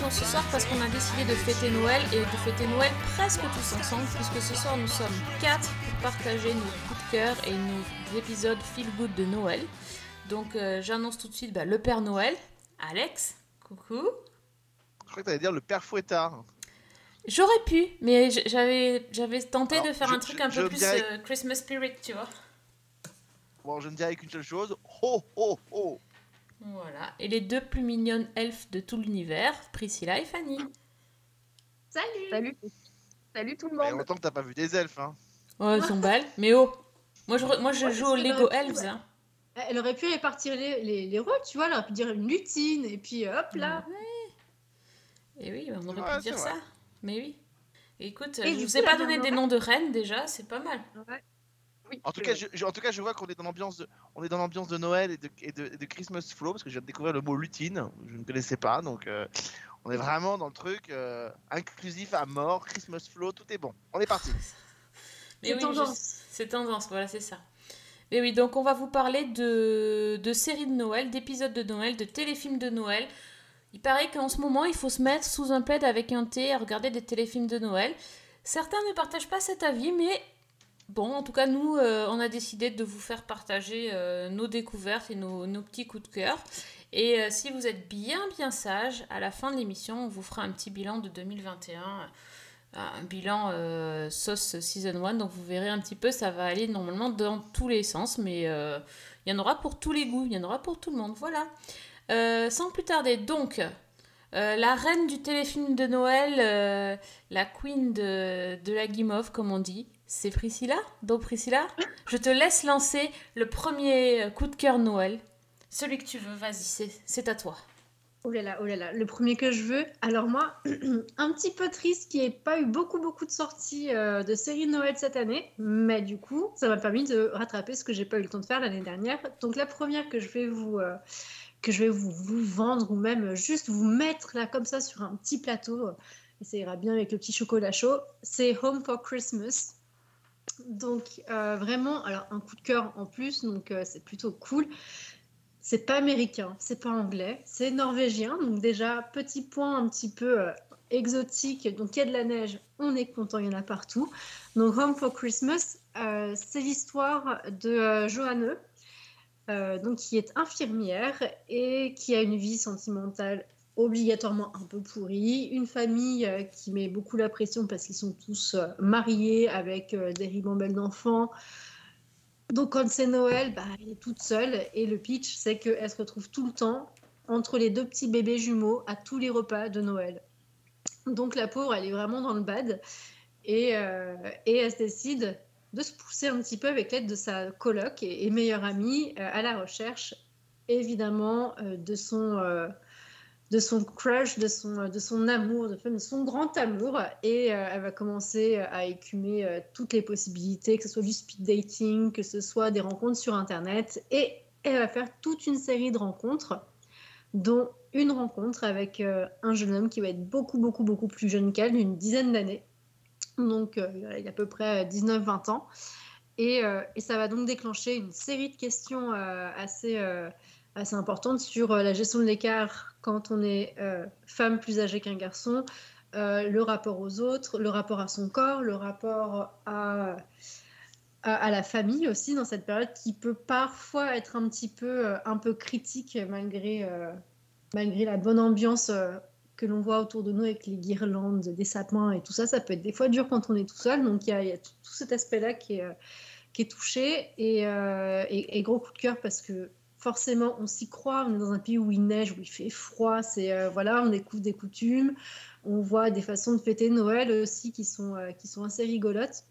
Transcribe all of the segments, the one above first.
émission ce soir parce qu'on a décidé de fêter Noël et de fêter Noël presque tous ensemble puisque ce soir nous sommes 4 pour partager nos coups de cœur et nos épisodes feel good de Noël. Donc euh, j'annonce tout de suite bah, le Père Noël, Alex, coucou. Je crois que t'allais dire le père fouettard. J'aurais pu, mais j'avais j'avais tenté Alors, de faire je- un truc je- un peu plus dirais- euh, Christmas spirit, tu vois. Bon, je ne dirais qu'une seule chose. Ho, ho, ho. Voilà. Et les deux plus mignonnes elfes de tout l'univers, Priscilla et Fanny. Salut Salut. Salut tout le Il y a monde. longtemps que t'as pas vu des elfes, hein. Ouais, elles sont belles, mais oh Moi je, re- moi, je Ouais, joue au vrai, Lego ouais. Elves. hein. Elle aurait pu répartir les, les, les rôles, tu vois, elle aurait pu dire une lutine, et puis hop là. Et oui, on aurait Ouais, pu dire ça. Mais oui. Écoute, Et je vous coup, ai pas donné des noms de reines déjà, c'est pas mal. Oui, En tout cas, je, je- en tout cas, je vois qu'on est dans l'ambiance de, on est dans l'ambiance de Noël et de, et de, et de Christmas flow parce que je viens de découvrir le mot lutine. Je ne connaissais pas, donc euh, on est vraiment dans le truc euh, inclusif à mort, Christmas flow, tout est bon. On est parti. Mais C'est oui, tendance. C'est tendance, voilà, c'est ça. Mais oui, donc on va vous parler de, de séries de Noël, d'épisodes de Noël, de téléfilms de Noël. Il paraît qu'en ce moment, il faut se mettre sous un plaid avec un thé à regarder des téléfilms de Noël. Certains ne partagent pas cet avis, mais bon, en tout cas, nous, euh, on a décidé de vous faire partager euh, nos découvertes et nos, petits coups de cœur. Et euh, si vous êtes bien, bien sage, à la fin de l'émission, on vous fera un petit bilan de 2021 un bilan sauce season 1 donc vous verrez un petit peu ça va aller normalement dans tous les sens mais il y en aura pour tous les goûts il y en aura pour tout le monde voilà. Sans plus tarder donc la reine du téléfilm de Noël la queen de, de la guimauve comme on dit c'est Priscilla? Donc Priscilla je te laisse lancer le premier coup de cœur Noël celui que tu veux vas-y c'est- à toi Oh là là, oh là là, le premier que je veux. Alors moi, un petit peu triste qu'il n'y ait pas eu beaucoup beaucoup de sorties euh, de séries de Noël cette année, mais du coup, ça m'a permis de rattraper ce que j'ai pas eu le temps de faire l'année dernière. Donc la première que je vais vous euh, que je vais vous, vous vendre ou même juste vous mettre là comme ça sur un petit plateau, euh, et ça ira bien avec le petit chocolat chaud, c'est Home for Christmas. Donc euh, vraiment, alors un coup de cœur en plus, donc euh, c'est plutôt cool. C'est pas américain, c'est pas anglais, c'est norvégien. Donc déjà, petit point un petit peu euh, exotique. Donc il y a de la neige, on est content, il y en a partout. Donc Home for Christmas, c'est l'histoire de Johanne, donc qui est infirmière et qui a une vie sentimentale obligatoirement un peu pourrie, une famille euh, qui met beaucoup la pression parce qu'ils sont tous euh, mariés avec euh, des ribambelles d'enfants. Donc quand c'est Noël, bah, elle est toute seule et le pitch c'est qu'elle se retrouve tout le temps entre les deux petits bébés jumeaux à tous les repas de Noël. Donc la pauvre, elle est vraiment dans le bad et, et elle se décide de se pousser un petit peu avec l'aide de sa coloc et, meilleure amie à la recherche évidemment de son de son crush, de son, de son amour, de, son grand amour. Et euh, elle va commencer à écumer euh, toutes les possibilités, que ce soit du speed dating, que ce soit des rencontres sur Internet. Et elle va faire toute une série de rencontres, dont une rencontre avec euh, un jeune homme qui va être beaucoup, beaucoup, beaucoup plus jeune qu'elle, d'une dizaine d'années. Donc, il a à peu près 19-20 ans. Et, et, ça va donc déclencher une série de questions assez, assez importantes sur la gestion de l'écart quand on est euh, femme plus âgée qu'un garçon, euh, le rapport aux autres, le rapport à son corps, le rapport à, à, la famille aussi dans cette période qui peut parfois être un petit peu, euh, un peu critique malgré, malgré la bonne ambiance que l'on voit autour de nous avec les guirlandes, des sapins et tout ça. Ça peut être des fois dur quand on est tout seul. Donc il y a, tout, cet aspect-là qui est, qui est touché et, gros coup de cœur parce que forcément, on s'y croit. On est dans un pays où il neige, où il fait froid. C'est euh, voilà, on découvre des coutumes. On voit des façons de fêter Noël aussi qui sont euh, qui sont assez rigolotes,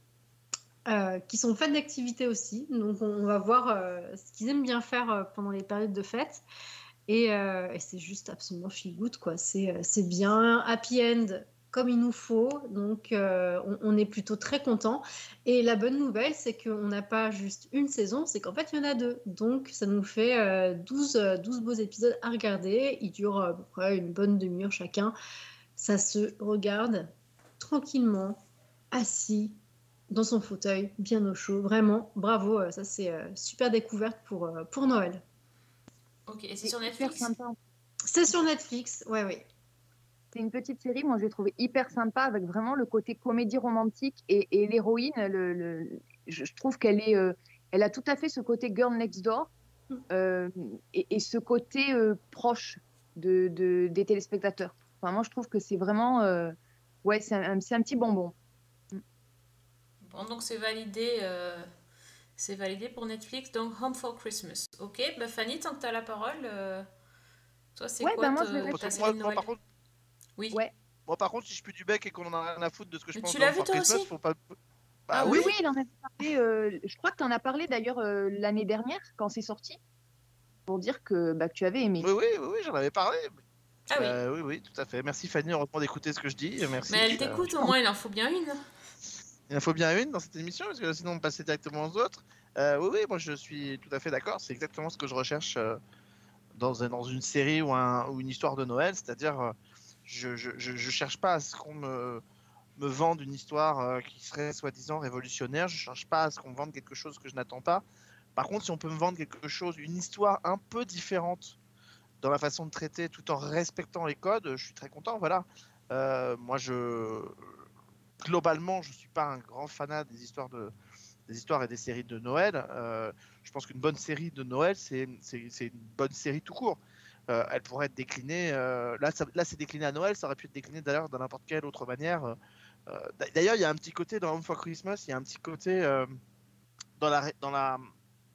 euh, qui sont faites d'activités aussi. Donc, on, va voir ce qu'ils aiment bien faire pendant les périodes de fête. Et, c'est juste absolument feel good, quoi. C'est bien happy end comme il nous faut. Donc, euh, on, on, est plutôt très content. Et la bonne nouvelle, c'est qu'on n'a pas juste une saison, c'est qu'en fait, il y en a deux. Donc, ça nous fait euh, 12, 12 beaux épisodes à regarder. Ils durent à peu près une bonne demi-heure chacun. ça se regarde tranquillement, assis dans son fauteuil, bien au chaud. Vraiment, bravo, euh, ça c'est euh, super découverte pour, euh, pour Noël. Ok, et c'est sur Netflix? C'est sur Netflix, ouais, ouais. C'est une petite série, moi je l'ai trouvé hyper sympa avec vraiment le côté comédie romantique et, et l'héroïne, le, le- je, je trouve qu'elle est, euh, elle a tout à fait ce côté girl next door Mm. euh, et, et ce côté euh, proche de, de- des téléspectateurs. Enfin, moi je trouve que c'est vraiment, euh, ouais, c'est un, petit bonbon. Bon, donc c'est validé, euh, c'est validé pour Netflix. Donc Home for Christmas. Ok, bah Fanny, tant que t'as la parole, euh, toi c'est Ouais, quoi bah moi, te- je vais ta que série moi, de moi, Noël par contre, Oui. Ouais. moi, par contre, si je pue du bec et qu'on en a rien à foutre de ce que je Mais pense tu l'as vu, toi Christmas, aussi faut pas. Bah Ah oui, Oui, il en a parlé. euh, je crois que tu en as parlé d'ailleurs euh, l'année dernière quand c'est sorti pour dire que, bah, que tu avais aimé. oui, oui, oui, oui, j'en avais parlé. Ah oui. Euh, oui, oui, tout à fait. Merci Fanny, heureusement d'écouter ce que je dis. Merci. Mais elle Euh, t'écoute, au moins il en faut bien une. Il en faut bien une dans cette émission, parce que sinon on passait directement aux autres. Euh, oui, oui, moi je suis tout à fait d'accord. C'est exactement ce que je recherche euh, dans, un- dans une série ou, un, ou une histoire de Noël. C'est-à-dire, euh, je, je, cherche pas à ce qu'on me, me vende une histoire euh, qui serait soi-disant révolutionnaire. Je cherche pas à ce qu'on me vende quelque chose que je n'attends pas. Par contre, si on peut me vendre quelque chose, une histoire un peu différente dans la façon de traiter, tout en respectant les codes, je suis très content. Voilà. Euh, moi, je globalement, je suis pas un grand fanat des histoires de des histoires et des séries de Noël. Euh, je pense qu'une bonne série de Noël, c'est une bonne série tout court. Euh, elle pourrait être déclinée. euh, là, ça- là, c'est décliné à Noël. Ça aurait pu être décliné d'ailleurs de n'importe quelle autre manière. Euh, d'a- d'ailleurs, il y a un petit côté dans Home for Christmas. Il y a un petit côté dans la ré- dans la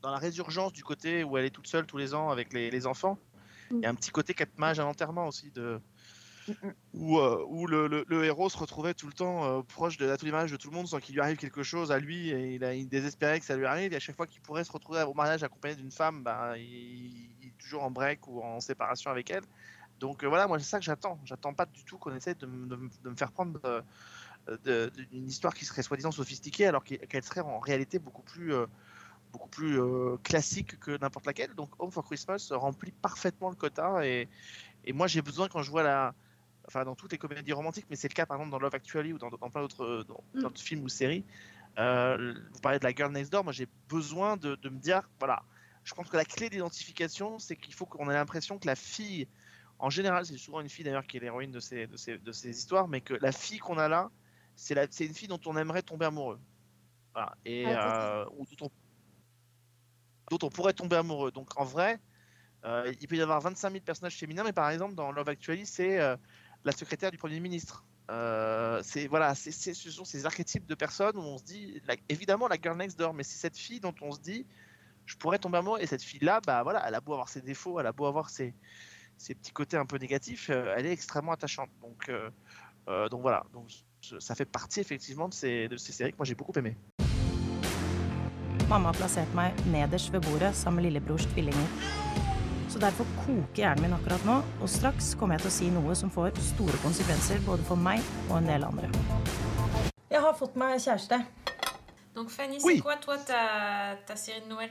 dans la résurgence du côté où elle est toute seule tous les ans avec les, les enfants. Il y a un petit côté quatre mages à l'enterrement aussi de où, où le, le- le héros se retrouvait tout le temps proche de la toute image de tout le monde sans qu'il lui arrive quelque chose à lui et il, a, il désespérait que ça lui arrive et à chaque fois qu'il pourrait se retrouver au mariage accompagné d'une femme bah, il, toujours en break ou en séparation avec elle donc euh, voilà moi c'est ça que j'attends j'attends pas du tout qu'on essaie de, me- de me- de me faire prendre euh, d'une histoire qui serait soi-disant sophistiquée alors qu'elle serait en réalité beaucoup plus euh, beaucoup plus euh, classique que n'importe laquelle donc Home for Christmas remplit parfaitement le quota et, et moi j'ai besoin quand je vois la enfin dans toutes les comédies romantiques, mais c'est le cas par exemple dans Love Actually ou dans, dans plein d'autres Mm. d'autres films ou séries. Vous parlez de la Girl Next Door, moi j'ai besoin de, de me dire, voilà, je pense que la clé d'identification, c'est qu'il faut qu'on ait l'impression que la fille, en général, c'est souvent une fille d'ailleurs qui est l'héroïne de ces, de, ces, de ces histoires, mais que la fille qu'on a là, c'est une fille dont on aimerait tomber amoureux. Voilà. Et, Ah, euh, ou dont, on, dont on pourrait tomber amoureux. Donc en vrai, euh, il peut y avoir 25 000 personnages féminins, mais par exemple dans Love Actually, c'est euh, la secrétaire du Premier ministre. Euh, c'est voilà, ce sont ces archétypes de personnes où on se dit, la- évidemment la girl next door, mais c'est cette fille dont on se dit, je pourrais tomber amoureux. Et cette fille-là, bah voilà, elle a beau avoir ses défauts, elle a beau avoir ses, ses petits côtés un peu négatifs, euh, elle est extrêmement attachante. Donc euh, euh, donc voilà, donc ça fait partie effectivement de ces de ces séries que moi j'ai beaucoup aimé. Mamma har plassert meg nederst ved bordet sammen med lillebrors tvillinger. Så derfor koker hjernen min akkurat nå, og straks kommer jeg til å si noe som får store konsekvenser både for meg og en del andre. Jeg har fått meg kjæreste. Donc Fanny, Oui. c'est quoi toi ta, ta série de Noël?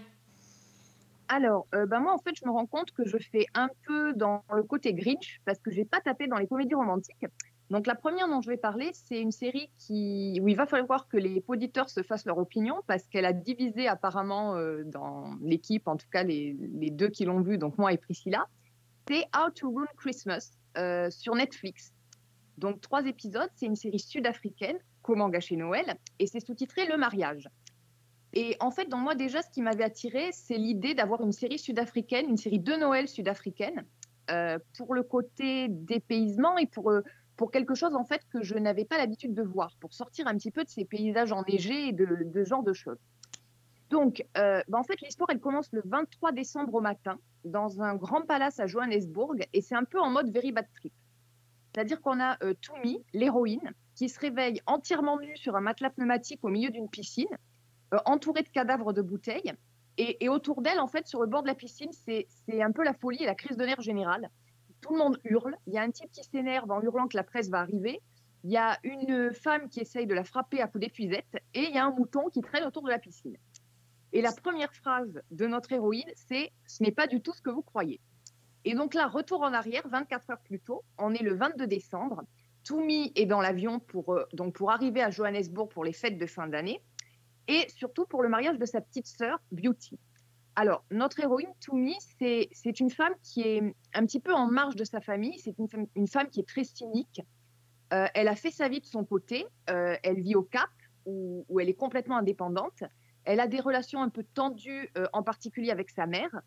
Alors, euh, bah, moi, en fait, je me rends compte que je fais un peu dans le côté Grinch parce que j'ai pas tapé dans les comédies romantiques. Donc, la première dont je vais parler, c'est une série qui... où il va falloir que les auditeurs se fassent leur opinion parce qu'elle a divisé apparemment euh, dans l'équipe, en tout cas les, les deux qui l'ont vue, donc moi et Priscilla. C'est How to Ruin Christmas euh, sur Netflix. Donc, trois épisodes. C'est une série sud-africaine, Comment gâcher Noël, et c'est sous-titré Le mariage. Et en fait, dans moi, déjà, ce qui m'avait attiré, c'est l'idée d'avoir une série sud-africaine, une série de Noël sud-africaine, euh, pour le côté dépaysement et pour, euh, pour quelque chose, en fait, que je n'avais pas l'habitude de voir, pour sortir un petit peu de ces paysages enneigés et de, ce genre de choses. Donc, euh, bah, en fait, l'histoire, elle commence le 23 décembre au matin, dans un grand palace à Johannesburg, et c'est un peu en mode very bad trip. C'est-à-dire qu'on a euh, l'héroïne, qui se réveille entièrement nue sur un matelas pneumatique au milieu d'une piscine, entourée de cadavres de bouteilles. Et, autour d'elle, en fait, sur le bord de la piscine, c'est un peu la folie et la crise de nerfs générale. Tout le monde hurle. Il y a un type qui s'énerve en hurlant que la presse va arriver. Il y a une femme qui essaye de la frapper à coups d'épuisette. Et il y a un mouton qui traîne autour de la piscine. Et la première phrase de notre héroïne, c'est « Ce n'est pas du tout ce que vous croyez ». Et donc là, retour en arrière, 24 heures plus tôt, on est le 22 décembre. Toumi est dans l'avion pour, euh, pour arriver à Johannesburg pour les fêtes de fin d'année et surtout pour le mariage de sa petite sœur, Beauty. Alors, notre héroïne, Toumi, c'est une femme qui est un petit peu en marge de sa famille. C'est une, femme- qui est très cynique. Euh, elle a fait sa vie de son côté. Euh, elle vit au Cap, où, elle est complètement indépendante. Elle a des relations un peu tendues, euh, en particulier avec sa mère.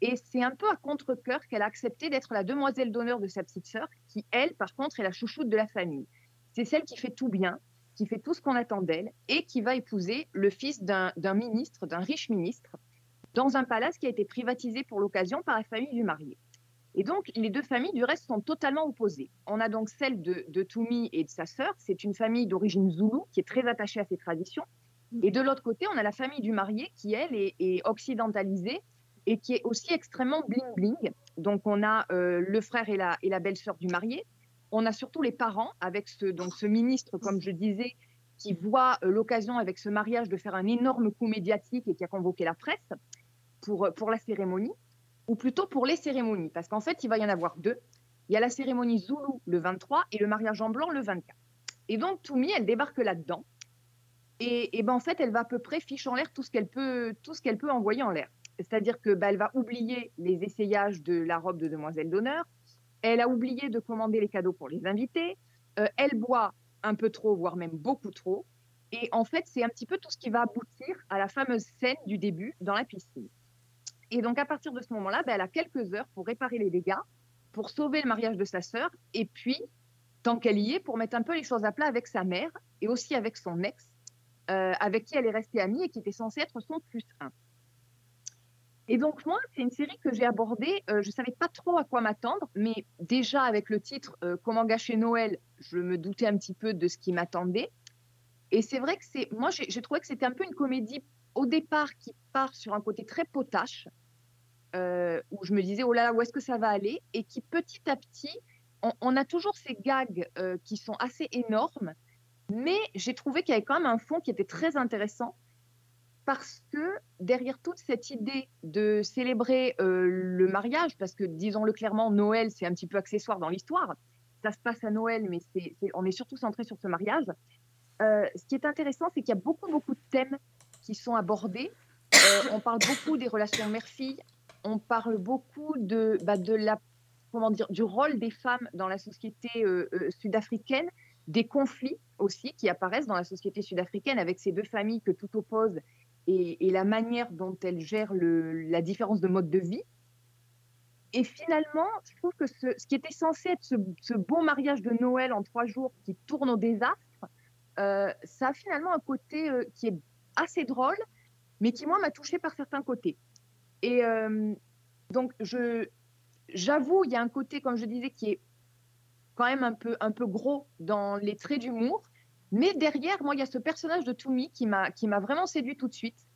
Et c'est un peu à contre-cœur qu'elle a accepté d'être la demoiselle d'honneur de sa petite sœur, qui, elle, par contre, est la chouchoute de la famille. C'est celle qui fait tout bien, qui fait tout ce qu'on attend d'elle, et qui va épouser le fils d'un ministre, d'un riche ministre, dans un palace qui a été privatisé pour l'occasion par la famille du marié. Et donc, les deux familles, du reste, sont totalement opposées. On a donc celle de, de Toumi et de sa sœur. C'est une famille d'origine zoulou qui est très attachée à ses traditions. Et de l'autre côté, on a la famille du marié qui, elle, est, est occidentalisée et qui est aussi extrêmement bling-bling. Donc, on a euh, le frère et la, et la belle-sœur du marié. On a surtout les parents avec ce, donc, ce ministre, comme je disais, qui voit euh, l'occasion avec ce mariage de faire un énorme coup médiatique et qui a convoqué la presse pour, pour la cérémonie, ou plutôt pour les cérémonies, parce qu'en fait, il va y en avoir deux. Il y a la cérémonie Zoulou le 23 et le mariage en blanc le 24. Et donc, Toumi, elle débarque là-dedans. Et, et ben, en fait, elle va à peu près fiche en l'air tout ce qu'elle peut, tout ce qu'elle peut envoyer en l'air. C'est-à-dire que ben, elle va oublier les essayages de la robe de demoiselle d'honneur. Elle a oublié de commander les cadeaux pour les invités. Euh, elle boit un peu trop, voire même beaucoup trop. Et en fait, c'est un petit peu tout ce qui va aboutir à la fameuse scène du début dans la piscine. Et donc, à partir de ce moment-là, ben, elle a quelques heures pour réparer les dégâts, pour sauver le mariage de sa sœur, et puis, tant qu'elle y est, pour mettre un peu les choses à plat avec sa mère et aussi avec son ex, euh, avec qui elle est restée amie et qui était censé être son plus un. Et donc, moi, c'est une série que j'ai abordée. euh, je ne savais pas trop à quoi m'attendre, mais déjà avec le titre euh, Comment gâcher Noël, je me doutais un petit peu de ce qui m'attendait. Et c'est vrai que c'est. Moi, j'ai trouvé que c'était un peu une comédie au départ qui part sur un côté très potache, euh, où je me disais, oh là là, où est-ce que ça va aller? Et qui petit à petit, on, on a toujours ces gags qui sont assez énormes, mais j'ai trouvé qu'il y avait quand même un fond qui était très intéressant parce que derrière toute cette idée de célébrer euh, le mariage, parce que disons-le clairement, Noël, c'est un petit peu accessoire dans l'histoire. Ça se passe à Noël, mais on est surtout centré sur ce mariage. Euh, ce qui est intéressant, c'est qu'il y a beaucoup, beaucoup de thèmes qui sont abordés. Euh, on parle beaucoup des relations mère-fille. On parle beaucoup de, bah, du rôle des femmes dans la société sud-africaine, des conflits aussi qui apparaissent dans la société sud-africaine avec ces deux familles que tout oppose et, la manière dont elles gèrent le- la différence de mode de vie. Et finalement, je trouve que ce, qui était censé être ce, ce beau mariage de Noël en trois jours qui tourne au désastre, euh, ça a finalement un côté euh, qui est assez drôle, mais qui, moi, m'a touchée par certains côtés. Et euh, donc, j'avoue, il y a un côté, comme je disais, qui est quand même un peu, un peu gros dans les traits d'humour. Mais derrière, moi, il y a ce personnage de Toumi qui m'a, qui m'a vraiment séduit tout de suite.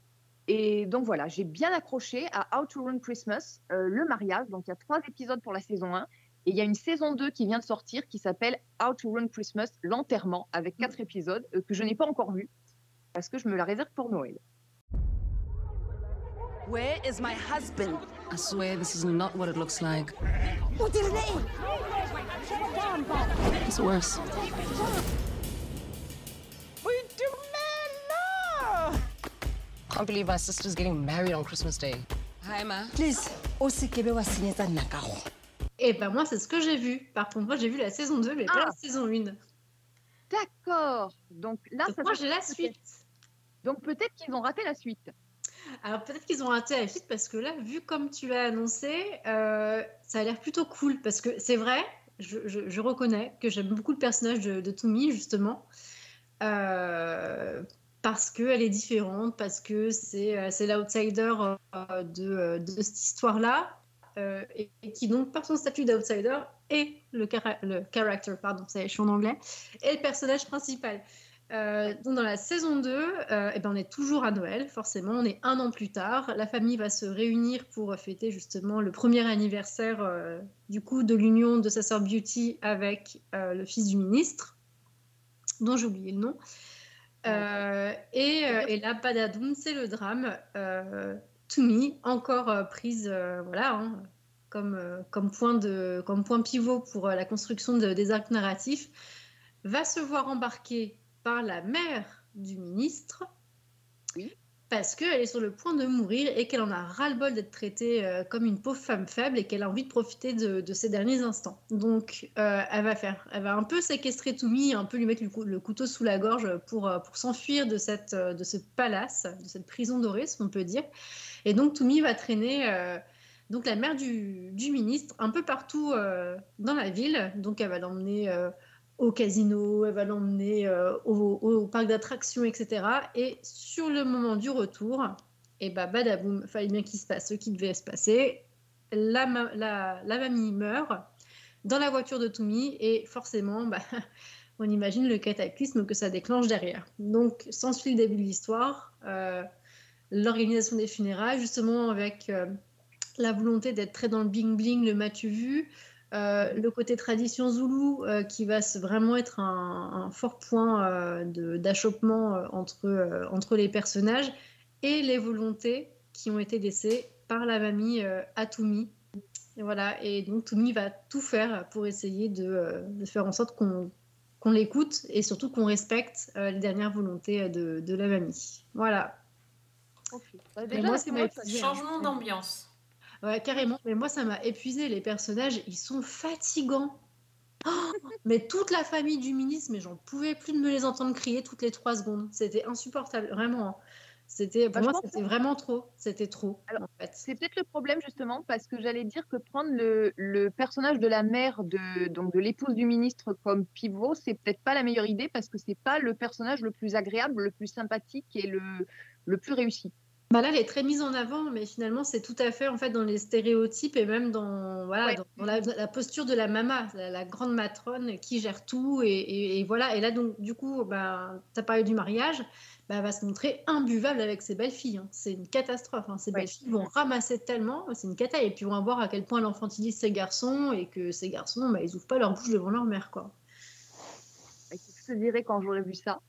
Et donc voilà, j'ai bien accroché à How to Run Christmas, euh, le mariage. Donc il y a trois épisodes pour la saison 1. Et il y a une saison 2 qui vient de sortir qui s'appelle How to Run Christmas, l'enterrement, avec quatre épisodes euh, que je n'ai pas encore vus parce que je me la réserve pour Noël. Where is my husband? I swear this is not what it looks like. It's worse. Can't believe my sister's getting married on Christmas Day. Hi, Ma. Please, go. Et ben moi, c'est ce que j'ai vu. Par contre, moi, j'ai vu la saison 2, mais pas Ah. la saison 1. D'accord. Donc là, Donc ça moi, j'ai la suite. Donc peut-être qu'ils ont raté la suite. Alors peut-être qu'ils ont raté la suite parce que là, vu comme tu l'as annoncé, euh, ça a l'air plutôt cool. Parce que c'est vrai, je, je- je reconnais que j'aime beaucoup le personnage de, de Toumi, justement. Euh, parce qu'elle est différente, parce que c'est euh, c'est l'outsider euh, de, euh, de cette histoire-là. et, et qui donc, par son statut d'outsider, est le, le character, pardon, ça je suis en anglais, est le personnage principal. Donc dans la saison 2, euh, eh ben on est toujours à Noël, forcément, on est un an plus tard. La famille va se réunir pour fêter justement le premier anniversaire du coup de l'union de sa sœur Beauty avec le fils du ministre, dont j'ai oublié le nom. Euh, et, euh, et là, Badadoum, c'est le drame. Euh, encore euh, prise, voilà, hein, comme, point, de, comme point pivot pour la construction de- des arcs narratifs, va se voir embarquer par la mère du ministre. Parce qu'elle est sur le point de mourir et qu'elle en a ras-le-bol d'être traitée euh, comme une pauvre femme faible et qu'elle a envie de profiter de, ses derniers instants. Donc, euh, elle va faire, elle va un peu séquestrer Toumi, un peu lui mettre le, cou- le couteau sous la gorge pour, euh, pour s'enfuir de, cette, de ce palace, de cette prison dorée, si on peut dire. Et donc, Toumi va traîner donc la mère du, du ministre un peu partout dans la ville. Donc, elle va l'emmener au casino, elle va l'emmener euh, au, parc d'attractions, etc. Et sur le moment du retour, et bah badaboum, fallait bien qu'il se passe ce qui devait se passer. La, ma- la, la mamie meurt dans la voiture de Toumi et forcément, bah, on imagine le cataclysme que ça déclenche derrière. Donc, s'ensuit le début de l'histoire, euh, l'organisation des funérailles, justement avec euh, la volonté d'être très dans le bling-bling, le m'as-tu vu, euh, le côté tradition zoulou euh, qui va vraiment être un, un fort point euh, d'achoppement euh, entre, euh, entre les personnages et les volontés qui ont été laissées par la mamie euh, à Toumi. Et voilà, et donc Toumi va tout faire pour essayer de, de faire en sorte qu'on qu'on l'écoute et surtout qu'on respecte euh, les dernières volontés de, de la mamie. Voilà. Ok. Bah, déjà, moi, m'a série, ça- épuisé. Changement d'ambiance. Ouais, carrément. Mais moi, ça m'a épuisé. Les personnages, ils sont fatigants. Oh, mais toute la famille du ministre, mais j'en pouvais plus de me les entendre crier toutes les trois secondes. C'était insupportable, vraiment. hein. C'était, pour Bah, moi, c'était vraiment trop. C'était trop, Alors, en fait. C'est peut-être le problème justement parce que j'allais dire que prendre le, le personnage de la mère de donc de l'épouse du ministre comme pivot, c'est peut-être pas la meilleure idée parce que c'est pas le personnage le plus agréable, le plus sympathique et le, le plus réussi. Bah là, elle est très mise en avant, mais finalement, c'est tout à fait en fait dans les stéréotypes et même dans, voilà, Ouais. dans, dans la, la posture de la mama, la, la grande matrone qui gère tout. Et, et- et voilà. Et là, donc, du coup, bah, tu as parlé du mariage, bah, elle va se montrer imbuvable avec ses belles filles. hein. C'est une catastrophe. hein. Ces Ouais. belles filles vont ramasser tellement, c'est une cata. Et puis, on va voir à quel point elle infantilise ses garçons et que ces garçons, bah, ils ouvrent pas leur bouche devant leur mère. Quoi. Et Je te dirais quand j'aurais vu ça?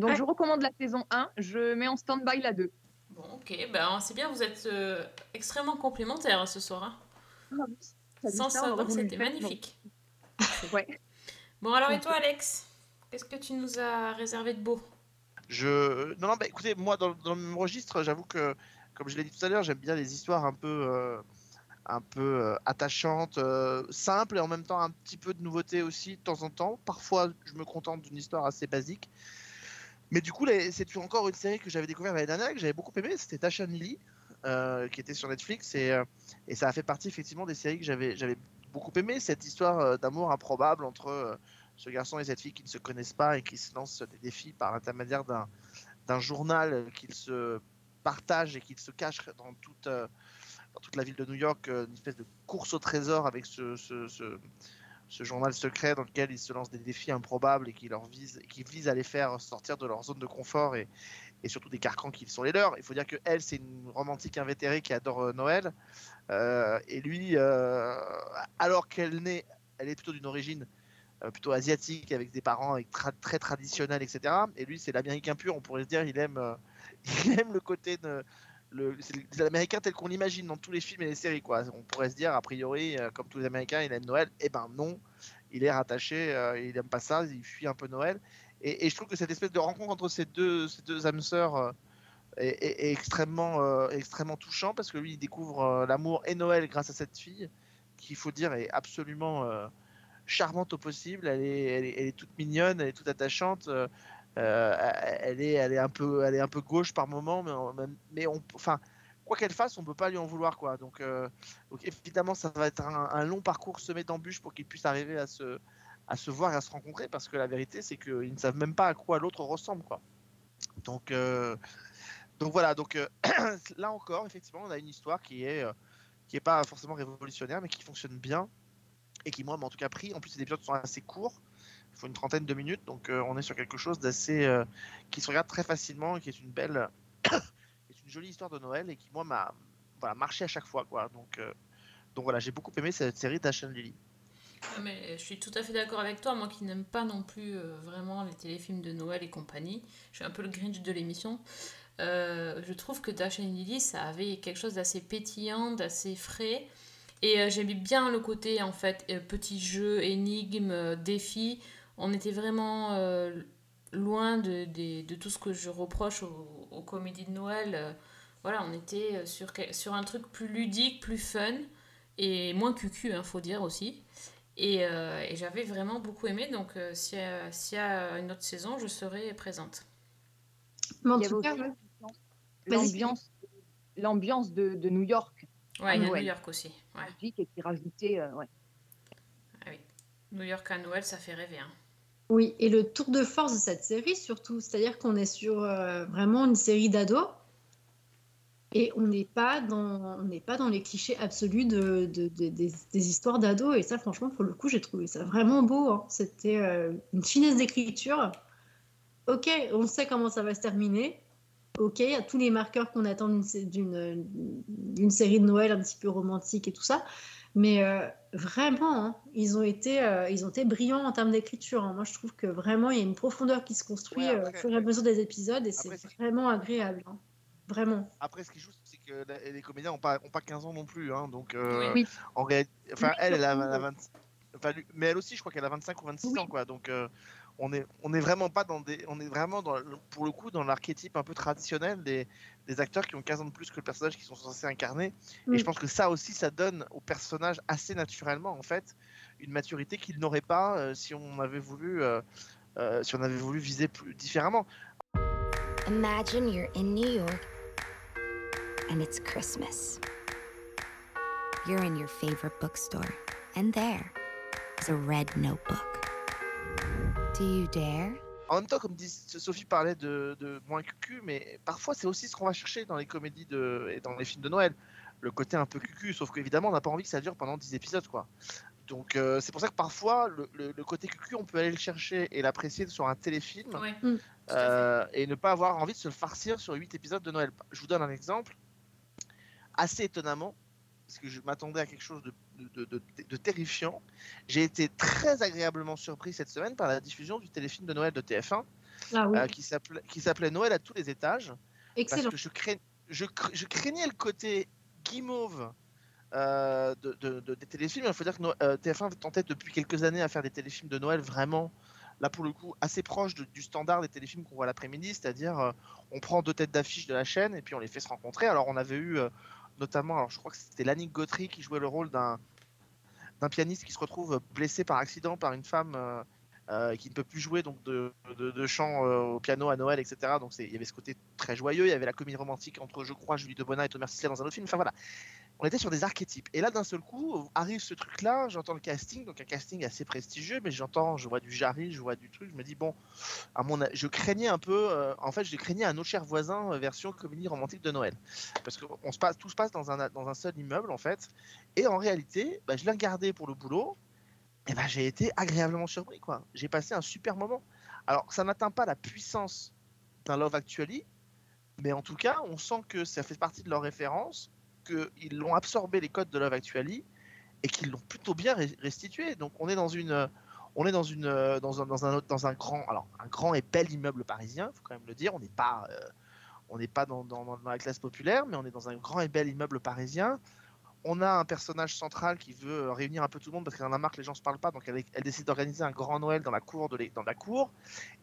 Donc Ouais. je recommande la saison 1, je mets en stand-by la 2. Bon, ok, ben, c'est bien, vous êtes euh, extrêmement complémentaires ce soir. hein. Sans savoir, c'était magnifique. Ouais. Bon, alors et toi, Alex Qu'est-ce que tu nous as réservé de beau? Je... Non, non, bah écoutez, moi, dans, dans le même registre, j'avoue que, comme je l'ai dit tout à l'heure, j'aime bien les histoires un peu, euh, un peu euh, attachantes, euh, simples et en même temps un petit peu de nouveauté aussi de temps en temps. Parfois, je me contente d'une histoire assez basique. Mais du coup, c'est encore une série que j'avais découvert l'année dernière que j'avais beaucoup aimé. C'était Tasha and Lily, euh, qui était sur Netflix. Et, euh, et ça a fait partie effectivement des séries que j'avais beaucoup aimé. Cette histoire euh, d'amour improbable entre euh, ce garçon et cette fille qui ne se connaissent pas et qui se lancent des défis par l'intermédiaire d'un journal qu'ils se partagent et qu'ils se cachent dans toute, la ville de New York, une espèce de course au trésor avec ce- ce journal secret dans lequel ils se lancent des défis improbables et qui leur visent, et qui visent à les faire sortir de leur zone de confort et, et surtout des carcans qui sont les leurs. Il faut dire que elle, c'est une romantique invétérée qui adore euh, Noël. Euh, et lui, euh, alors qu'elle naît, elle est plutôt d'une origine plutôt asiatique, avec des parents très traditionnels, etc. Et lui, c'est l'américain pur, on pourrait se dire, il aime, il aime le côté de. Le, c'est l'américain tel qu'on l'imagine dans tous les films et les séries, quoi. On pourrait se dire, a priori, euh, comme tous les américains, il aime Noël. Eh ben non, il est rattaché, euh, il aime pas ça, il fuit un peu Noël. Et, je trouve que cette espèce de rencontre entre ces deux, ces deux âmes sœurs euh, est, extrêmement, extrêmement touchant parce que lui, il découvre l'amour et Noël grâce à cette fille, qui, il faut dire, est absolument charmante au possible. Elle, est, elle est toute mignonne, elle est toute attachante. Euh, elle, est, elle, est un peu, elle est un peu gauche par moment, mais, on, enfin, quoi qu'elle fasse, on peut pas lui en vouloir. Quoi. Donc, euh, évidemment, ça va être un, long parcours semé d'embûches pour qu'ils puissent arriver à se, à se voir et à se rencontrer, parce que la vérité, c'est qu'ils ne savent même pas à quoi l'autre ressemble. Quoi. Donc, euh, donc voilà, donc là encore, effectivement, on a une histoire qui est, qui est pas forcément révolutionnaire, mais qui fonctionne bien et qui moi m'a en tout cas pris. En plus, les épisodes sont assez courts, il faut une trentaine de minutes, donc euh, on est sur quelque chose d'assez euh, qui se regarde très facilement et qui est une belle, est une jolie histoire de Noël et qui moi m'a voilà, marché à chaque fois quoi. Donc euh, donc voilà, j'ai beaucoup aimé cette série d'Ashen Lily. Ah, mais je suis tout à fait d'accord avec toi, moi qui n'aime pas non plus vraiment les téléfilms de Noël et compagnie. Je suis un peu le Grinch de l'émission. Je trouve que Dash and Lily, ça avait quelque chose d'assez pétillant, d'assez frais. Et j'aimais bien le côté, en fait, petit jeu, énigme, défi. On était vraiment euh, loin de, tout ce que je reproche aux, aux comédies de Noël. Euh, voilà, on était euh, sur, un truc plus ludique, plus fun et moins cucu, hein, faut dire aussi. Et, euh, et j'avais vraiment beaucoup aimé, donc euh, s'il y, a- s'il y a une autre saison, je serai présente. Mais en Il tout cas, l'ambiance, l'ambiance de, de New York, Ouais, il y a. New York aussi. Ouais. et qui rajoutait, euh, ouais. Ah oui. New York à Noël, ça fait rêver. hein. Oui, et le tour de force de cette série surtout, c'est-à-dire qu'on est sur euh, vraiment une série d'ados et on n'est pas dans pas dans les clichés absolus de, de- de- des, histoires d'ados et ça franchement pour le coup j'ai trouvé ça vraiment beau. hein. C'était euh, une finesse d'écriture. Ok, on sait comment ça va se terminer. Ok, il y a tous les marqueurs qu'on attend d'une série de Noël un petit peu romantique et tout ça. Mais euh, vraiment, hein, ils, ont été, euh, ils ont été brillants en termes d'écriture. hein. Moi, je trouve que vraiment, il y a une profondeur qui se construit Ouais, euh, après- au fur et à mesure des épisodes et c'est vraiment agréable. hein. Vraiment. Après, ce qui joue, c'est que la- les comédiens n'ont pas, ont pas 15 ans non plus. Hein, donc, euh, Oui. en réalité, enfin, Oui, elle, elle a, elle a oui. 20 enfin, lui- mais elle aussi, je crois qu'elle a 25 ou 26 Oui. ans, quoi. Donc, euh, on est, on est vraiment pas dans des, on est vraiment dans, pour le coup, dans l'archétype un peu traditionnel des, des acteurs qui ont 15 ans de plus que le personnage qu'ils sont censés incarner. Et Mm. je pense que ça aussi, ça donne au personnage assez naturellement, en fait, une maturité qu'il n'aurait pas euh, si on avait voulu, euh, euh, si on avait voulu viser plus différemment. Imagine you're in New York and it's Christmas. You're in your favorite bookstore, and there is a red notebook. Do you dare? En même temps, comme dit Sophie parlait de, de moins cucu, mais parfois c'est aussi ce qu'on va chercher dans les comédies de, et dans les films de Noël. Le côté un peu cucu, sauf qu'évidemment on n'a pas envie que ça dure pendant 10 épisodes. quoi. Donc euh, c'est pour ça que parfois le, le- le côté cucu, on peut aller le chercher et l'apprécier sur un téléfilm Ouais. Mm. Euh, et ne pas avoir envie de se le farcir sur 8 épisodes de Noël. Je vous donne un exemple. Assez étonnamment, parce que je m'attendais à quelque chose de, de- de- de- de terrifiant, j'ai été très agréablement surpris cette semaine par la diffusion du téléfilm de Noël de TF1 Ah oui, euh, qui s'appelait Noël à tous les étages parce excellent. que je, craignais le côté guimauve euh, de, de- de- des téléfilms. Il faut dire que euh, TF1 tentait depuis quelques années à faire des téléfilms de Noël vraiment, là pour le coup, assez proches de- du standard des téléfilms qu'on voit l'après-midi, c'est-à-dire euh, on prend deux têtes d'affiche de la chaîne et puis on les fait se rencontrer. Alors on avait eu euh, notamment, alors je crois que c'était Lannick Gautry qui jouait le rôle d'un pianiste qui se retrouve blessé par accident par une femme euh, euh, qui ne peut plus jouer donc de, de, de chant euh, au piano à Noël, etc. Donc il y avait ce côté très joyeux. Il y avait la comédie romantique entre, je crois, Julie Debona et Thomas Sisley dans un autre film. Enfin voilà, on était sur des archétypes. Et là, d'un seul coup, arrive ce truc-là. J'entends le casting, donc un casting assez prestigieux, mais j'entends, je vois du Jarry, je vois du truc. Je me dis bon, je craignais un peu. euh, en fait, je craignais un nos cher voisin euh, version comédie romantique de Noël, parce que on se passe, tout se passe dans un dans seul immeuble en fait. Et en réalité, bah, je l'ai regardé pour le boulot. Et ben, j'ai été agréablement surpris quoi. J'ai passé un super moment. Alors, ça n'atteint pas la puissance d'un Love Actually, mais en tout cas, on sent que ça fait partie de leur référence, qu'ils l'ont absorbé les codes de Love Actually et qu'ils l'ont plutôt bien restitué. Donc, on est dans une, on est dans une, dans un, dans un, dans un grand, alors un grand et bel immeuble parisien, faut quand même le dire. On n'est pas, euh, on n'est pas dans, dans- dans la classe populaire, mais on est dans un grand et bel immeuble parisien. On a un personnage central qui veut réunir un peu tout le monde parce qu'elle en a que les gens se parlent pas, donc elle, elle décide d'organiser un grand Noël dans la cour de l'é- dans la cour.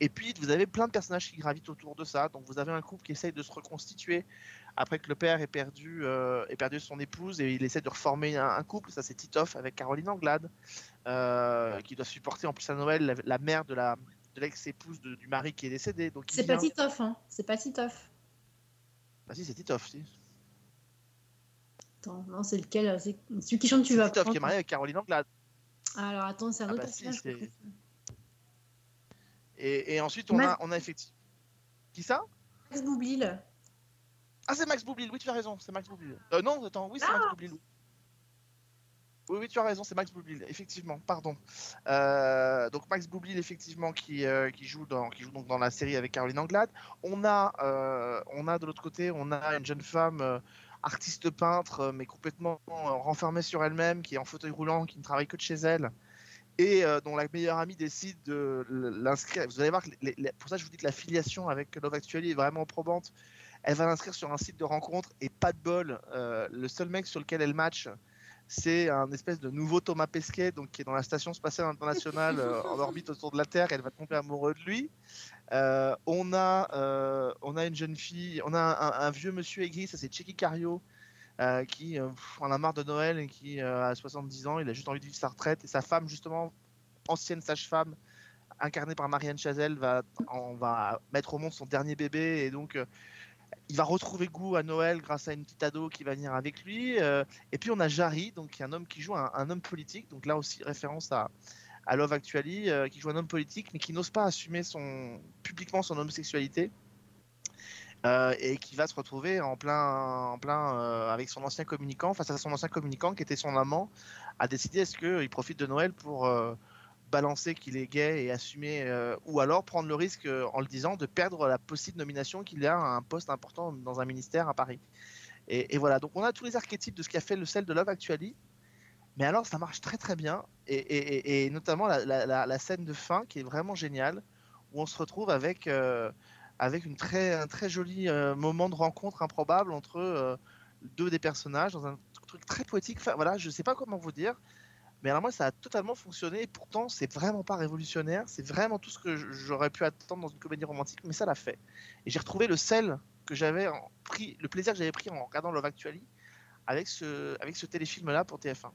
Et puis vous avez plein de personnages qui gravitent autour de ça. Donc vous avez un couple qui essaye de se reconstituer après que le père ait perdu, euh, ait perdu son épouse et il essaie de reformer un, un couple. Ça c'est Titoff avec Caroline Anglade euh, qui doit supporter en plus à Noël la, la mère de la de l'ex-épouse du mari qui est décédé. Donc C'est pas Titoff, hein. C'est pas Titoff. Ah si c'est Titoff, si. Attends, non, c'est lequel euh, C'est celui qui chante Tu vas Titoff qui est marié avec Caroline Anglade. Alors attends, c'est un Ah autre bah si, personnage. Et, et ensuite on a on a effectivement qui ça? Max Boublil. Ah, c'est Max Boublil, oui, tu as raison, c'est Max Boublil. Euh, non, attends, oui, c'est Ah Max Boublil. oui. Oui, tu as raison, c'est Max Boublil, effectivement, pardon. Euh, donc Max Boublil, effectivement, qui, euh, qui joue, dans, qui joue donc dans la série avec Caroline Anglade. On a, euh, on a de l'autre côté, on a une jeune femme artiste peintre, mais complètement renfermée sur elle-même, qui est en fauteuil roulant, qui ne travaille que de chez elle. Et dont la meilleure amie décide de l'inscrire. Vous allez voir que les- les- pour ça, je vous dis que la filiation avec Love Actually est vraiment probante. Elle va l'inscrire sur un site de rencontre et pas de bol. euh, le seul mec sur lequel elle match, c'est un espèce de nouveau Thomas Pesquet, donc qui est dans la station spatiale internationale euh, en orbite autour de la Terre. Elle va tomber amoureuse de lui. Euh, on a, on a une jeune fille, on a un, un vieux monsieur aigri, ça c'est Checky Cario, qui pff, en a marre de Noël et qui a 70 ans, il a juste envie de vivre sa retraite. Et sa femme, justement, ancienne sage-femme, incarnée par Marianne Chazelle, va, on va mettre au monde son dernier bébé et donc il va retrouver goût à Noël grâce à une petite ado qui va venir avec lui. euh, et puis on a Jarry, donc qui est un homme qui joue un, un homme politique, donc là aussi référence à, à Love Actually, euh, qui joue un homme politique mais qui n'ose pas assumer publiquement son homosexualité. euh, et qui va se retrouver en plein, en plein avec son ancien communicant, face à son ancien communicant qui était son amant, à décider est-ce qu'il profite de Noël pour balancer qu'il est gay et assumer, euh, ou alors prendre le risque, euh, en le disant, de perdre la possible nomination qu'il a à un poste important dans un ministère à Paris. Et, voilà, donc on a tous les archétypes de ce qui a fait le sel de Love Actually, mais alors ça marche très très bien, et, notamment la, scène de fin qui est vraiment géniale, où on se retrouve avec, euh, avec une très, un très joli moment de rencontre improbable entre deux des personnages, dans un truc très poétique. Enfin, voilà, je sais pas comment vous dire, mais alors moi, ça a totalement fonctionné. Et pourtant, c'est vraiment pas révolutionnaire. C'est vraiment tout ce que j'aurais pu attendre dans une comédie romantique, mais ça l'a fait. Et j'ai retrouvé le sel que j'avais en- pris, le plaisir que j'avais pris en regardant Love Actually avec ce, avec ce téléfilm-là pour TF1.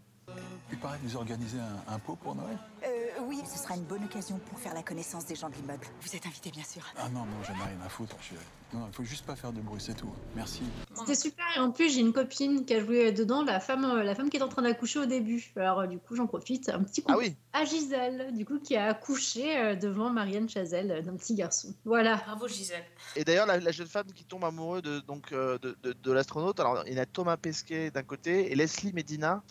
Il paraît que vous organisez un, un pot pour Noël? Euh, oui, ce sera une bonne occasion pour faire la connaissance des gens de l'immeuble. Vous êtes invité, bien sûr. Ah non, non, j'en ai rien à foutre. Je... Non, il faut juste pas faire de bruit, c'est tout. Merci. C'était super et en plus j'ai une copine qui a joué dedans, la femme, euh, la femme qui est en train d'accoucher au début. Alors euh, du coup j'en profite, un petit coup Ah oui à Gisèle, du coup qui a accouché euh, devant Marianne Chazelle d'un petit garçon. Voilà. Bravo Gisèle. Et d'ailleurs, la, la jeune femme qui tombe amoureuse de, donc, de, de- de l'astronaute, alors il y a Thomas Pesquet d'un côté et Leslie Medina.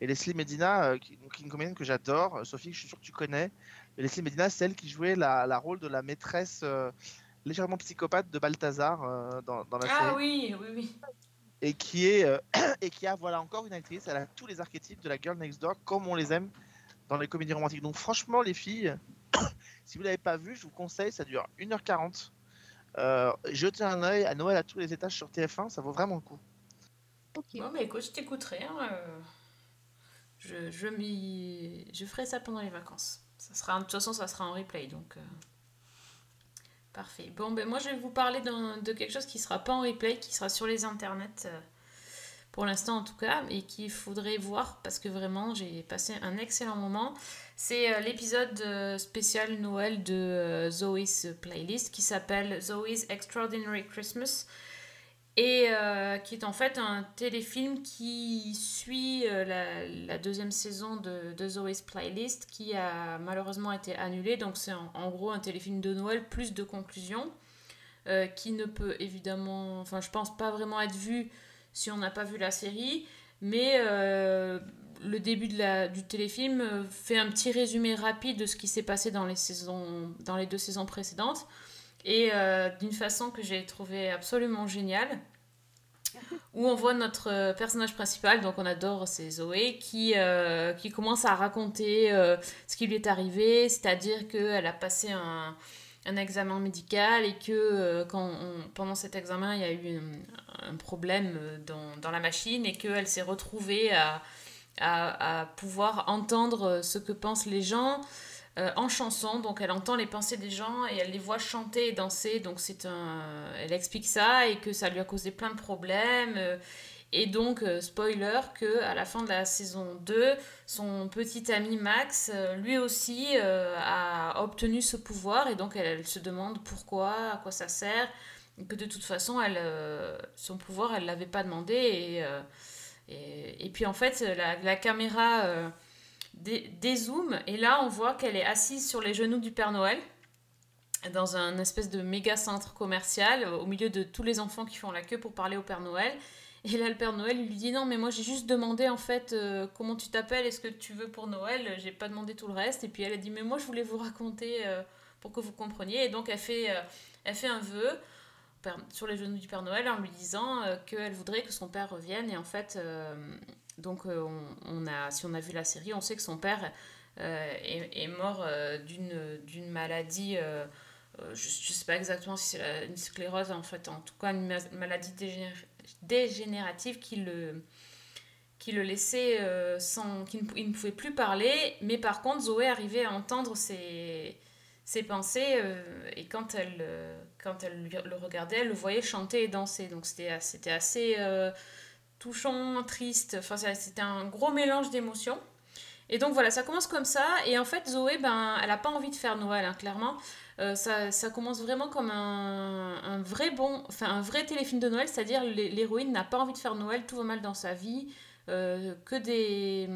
Et Leslie Medina, euh, qui, donc, une comédienne que j'adore, euh, Sophie, je suis sûr que tu connais. Et Leslie Medina, c'est elle qui jouait la, la rôle de la maîtresse euh, légèrement psychopathe de Balthazar euh, dans, dans la série. Ah oui, oui, oui. Et qui, est, euh, et qui a, voilà, encore une actrice, elle a tous les archétypes de la girl next door comme on les aime dans les comédies romantiques. Donc franchement, les filles, si vous l'avez pas vu, je vous conseille, ça dure 1h40. Euh, jetez un œil à Noël à tous les étages sur TF1, ça vaut vraiment le coup. Bon, mais écoute, je t'écouterai. hein, euh, Je, je, ferai ça pendant les vacances. Ça sera, de toute façon, ça sera en replay, donc... euh, Parfait. Bon, ben moi, je vais vous parler de quelque chose qui sera pas en replay, qui sera sur les internets, euh, pour l'instant en tout cas, et qu'il faudrait voir, parce que vraiment, j'ai passé un excellent moment. C'est euh, l'épisode spécial Noël de Zoe's Playlist, qui s'appelle Zoe's Extraordinary Christmas et euh, qui est en fait un téléfilm qui suit euh, la, deuxième saison de, de Zoe's Playlist qui a malheureusement été annulée. Donc c'est en, gros un téléfilm de Noël plus de conclusions euh, qui ne peut évidemment, enfin je pense pas vraiment être vu si on n'a pas vu la série, mais le début de la, du téléfilm fait un petit résumé rapide de ce qui s'est passé dans les, saisons, dans les deux saisons précédentes et euh, d'une façon que j'ai trouvé absolument géniale où on voit notre euh, personnage principal, donc on adore, c'est Zoé, qui, euh, qui commence à raconter ce qui lui est arrivé, c'est-à-dire qu'elle a passé un, un examen médical et que quand pendant cet examen, il y a eu un, problème dans, dans la machine et qu'elle s'est retrouvée à, à pouvoir entendre ce que pensent les gens euh, en chanson. Donc elle entend les pensées des gens et elle les voit chanter et danser. Donc c'est un, elle explique ça et que ça lui a causé plein de problèmes. euh, et donc, euh, spoiler, que à la fin de la saison 2, son petit ami Max, lui aussi, a obtenu ce pouvoir. Et donc, elle, se demande pourquoi, à quoi ça sert. Et que de toute façon, son pouvoir, elle l'avait pas demandé. Et, et, puis, en fait, la, caméra dézoome. Et là, on voit qu'elle est assise sur les genoux du Père Noël dans un espèce de méga centre commercial au milieu de tous les enfants qui font la queue pour parler au Père Noël. Et là, le Père Noël lui dit non, mais moi j'ai juste demandé en fait euh, comment tu t'appelles, est-ce que tu veux pour Noël? J'ai pas demandé tout le reste. Et puis elle a dit mais moi je voulais vous raconter euh, pour que vous compreniez. Et donc elle fait, euh, elle fait un vœu sur les genoux du Père Noël en lui disant qu'elle voudrait que son père revienne. Et en fait, donc euh, on, a, si on a vu la série, on sait que son père euh, est, mort euh, d'une maladie. je ne sais pas exactement si c'est une sclérose en fait, en tout cas une ma- maladie dégéné- dégénérative qui le, qui le laissait sans. qu'il ne, il ne pouvait plus parler, mais par contre, Zoé arrivait à entendre ses, ses pensées, et quand elle, quand elle le regardait, elle le voyait chanter et danser. Donc c'était assez touchant, triste, enfin c'était un gros mélange d'émotions. Et donc voilà, ça commence comme ça, et en fait, Zoé, ben, elle n'a pas envie de faire Noël, hein, clairement. Euh, ça, commence vraiment comme un, vrai bon, enfin un vrai téléfilm de Noël, c'est-à-dire l'hé- l'héroïne n'a pas envie de faire Noël, tout va mal dans sa vie, euh, que, des,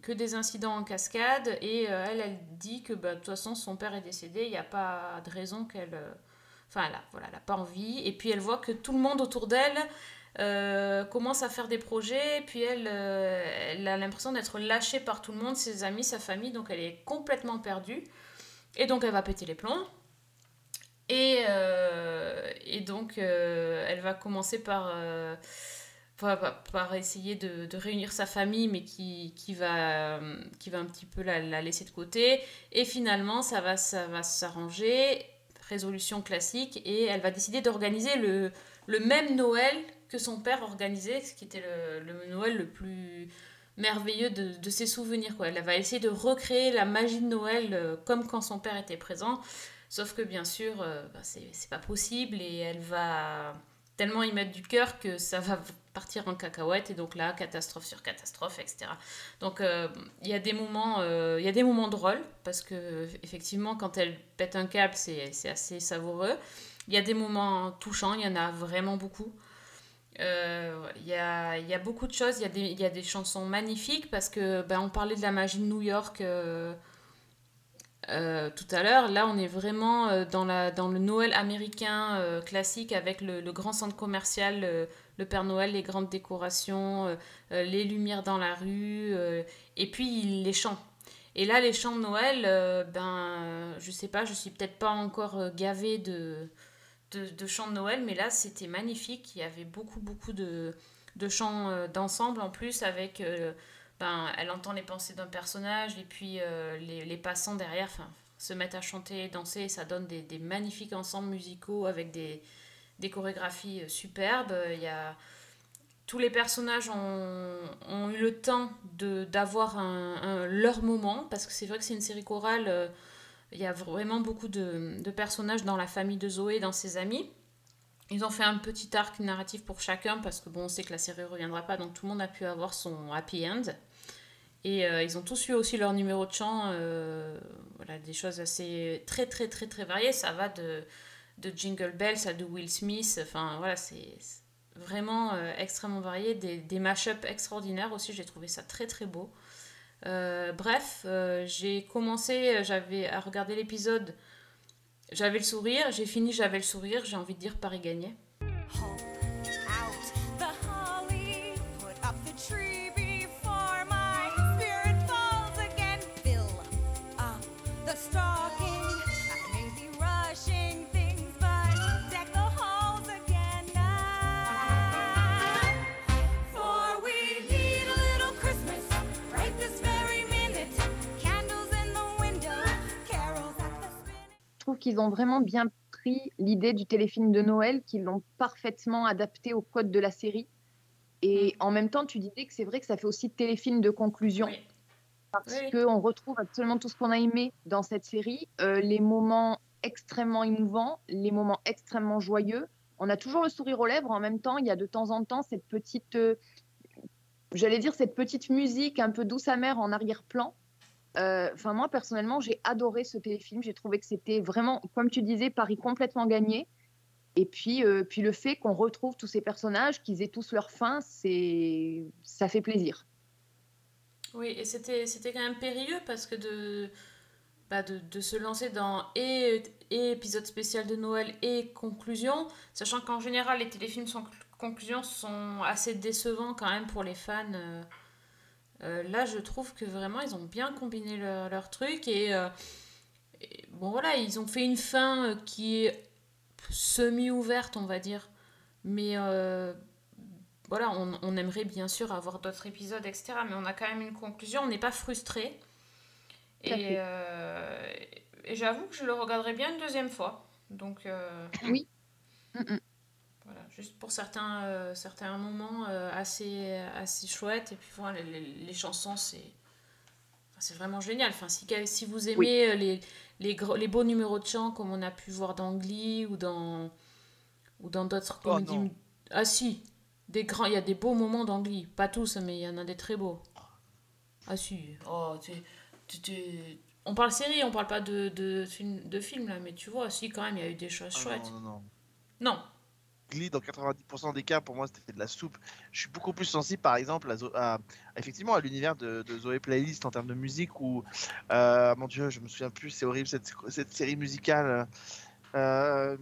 que des incidents en cascade, et euh, elle, elle dit que bah, de toute façon son père est décédé, il n'y a pas de raison qu'elle... Enfin, a, voilà, elle n'a pas envie, et puis elle voit que tout le monde autour d'elle euh, commence à faire des projets, puis elle, euh, elle a l'impression d'être lâchée par tout le monde, ses amis, sa famille, donc elle est complètement perdue. Et donc elle va péter les plombs. Et, euh, et donc elle va commencer par- par essayer de, de réunir sa famille, mais qui, qui, va, qui va un petit peu la, la laisser de côté. Et finalement, ça va, ça va s'arranger, résolution classique, et elle va décider d'organiser le, le même Noël que son père organisait, ce qui était le, Noël le plus merveilleux de, ses souvenirs. Elle va essayer de recréer la magie de Noël euh, comme quand son père était présent. Sauf que bien sûr, euh, bah, c'est pas possible et elle va tellement y mettre du cœur que ça va partir en cacahuète et donc là, catastrophe sur catastrophe, etc. Donc euh, il y a des moments, euh, y a des moments drôles parce que effectivement, quand elle pète un câble, c'est assez savoureux. Il y a des moments touchants, il y en a vraiment beaucoup. Euh, Il y, a, y a beaucoup de choses, il y, y a des chansons magnifiques parce que ben, on parlait de la magie de New York euh, euh, tout à l'heure. Là, on est vraiment dans, la, dans le Noël américain classique avec le, le grand centre commercial, euh, le Père Noël, les grandes décorations, les lumières dans la rue, et puis les chants. Et là, les chants de Noël, ben, je sais pas, je suis peut-être pas encore gavée de, de, chants de Noël, mais là, c'était magnifique. Il y avait beaucoup, beaucoup de, de chants euh, d'ensemble en plus, avec. euh, ben, elle entend les pensées d'un personnage, et puis euh, les, passants derrière se mettent à chanter et danser, et ça donne des, des magnifiques ensembles musicaux avec des, des chorégraphies superbes. Il y a. Tous les personnages ont, ont eu le temps d'avoir un- leur moment, parce que c'est vrai que c'est une série chorale. Il y a vraiment beaucoup de, personnages dans la famille de Zoé, dans ses amis. Ils ont fait un petit arc narratif pour chacun parce que bon, on sait que la série ne reviendra pas, donc tout le monde a pu avoir son happy end. Et euh, ils ont tous eu aussi leur numéro de chant, euh, voilà, des choses assez très très très très variées. Ça va de, de Jingle Bells à de Will Smith, enfin voilà, c'est c'est vraiment euh, extrêmement varié. Des, des mash-ups extraordinaires aussi, j'ai trouvé ça très très beau. Euh, bref, euh, j'ai commencé, j'avais à regarder l'épisode, j'avais le sourire, j'ai fini, j'avais le sourire, j'ai envie de dire Paris gagné. Qu'ils ont vraiment bien pris l'idée du téléfilm de Noël, qu'ils l'ont parfaitement adapté au code de la série. Et en même temps, tu disais que c'est vrai que ça fait aussi téléfilm de conclusion. Parce Oui. qu'on retrouve absolument tout ce qu'on a aimé dans cette série, euh, les moments extrêmement émouvants, les moments extrêmement joyeux. On a toujours le sourire aux lèvres, en même temps, il y a de temps en temps cette petite, euh, j'allais dire cette petite musique un peu douce amère en arrière-plan. Euh, Enfin, moi, personnellement, j'ai adoré ce téléfilm. J'ai trouvé que c'était vraiment, comme tu disais, Paris complètement gagné. Et puis, euh, puis le fait qu'on retrouve tous ces personnages, qu'ils aient tous leur fin, c'est, ça fait plaisir. Oui, et c'était, c'était quand même périlleux parce que de, bah de, se lancer dans et, et épisode spécial de Noël et conclusion, sachant qu'en général les téléfilms sans conclusion sont assez décevants quand même pour les fans. Euh, là, je trouve que vraiment ils ont bien combiné leur, leur truc et, euh, et bon voilà, ils ont fait une fin euh, qui est semi-ouverte, on va dire, mais euh, voilà, on, on aimerait bien sûr avoir d'autres épisodes, etc. Mais on a quand même une conclusion, on n'est pas frustré. Et, et j'avoue que je le regarderai bien une deuxième fois. Donc, Oui. Mm, mm. Juste pour certains, euh, certains moments euh, assez, assez chouettes. Et puis voilà, les, chansons, c'est c'est vraiment génial. Enfin, si, si vous aimez euh, les, les, gros- les beaux numéros de chant, comme on a pu voir dans Glee ou dans ou dans d'autres Oh, comédies. ah si, des grands, il y a des beaux moments dans Glee. Pas tous, mais il y en a des très beaux. Ah si, oh, tu- tu- tu- on parle série, on parle pas de, de, film, de film là, mais tu vois, si quand même, il y a eu des choses Ah chouettes. non, non, non. Non. Glee, dans 90% des cas, pour moi, c'était de la soupe. Je suis beaucoup plus sensible, par exemple, à, effectivement, à l'univers de, de Zoé Playlist en termes de musique où, euh, mon Dieu, je me souviens plus, c'est horrible cette, cette série musicale euh,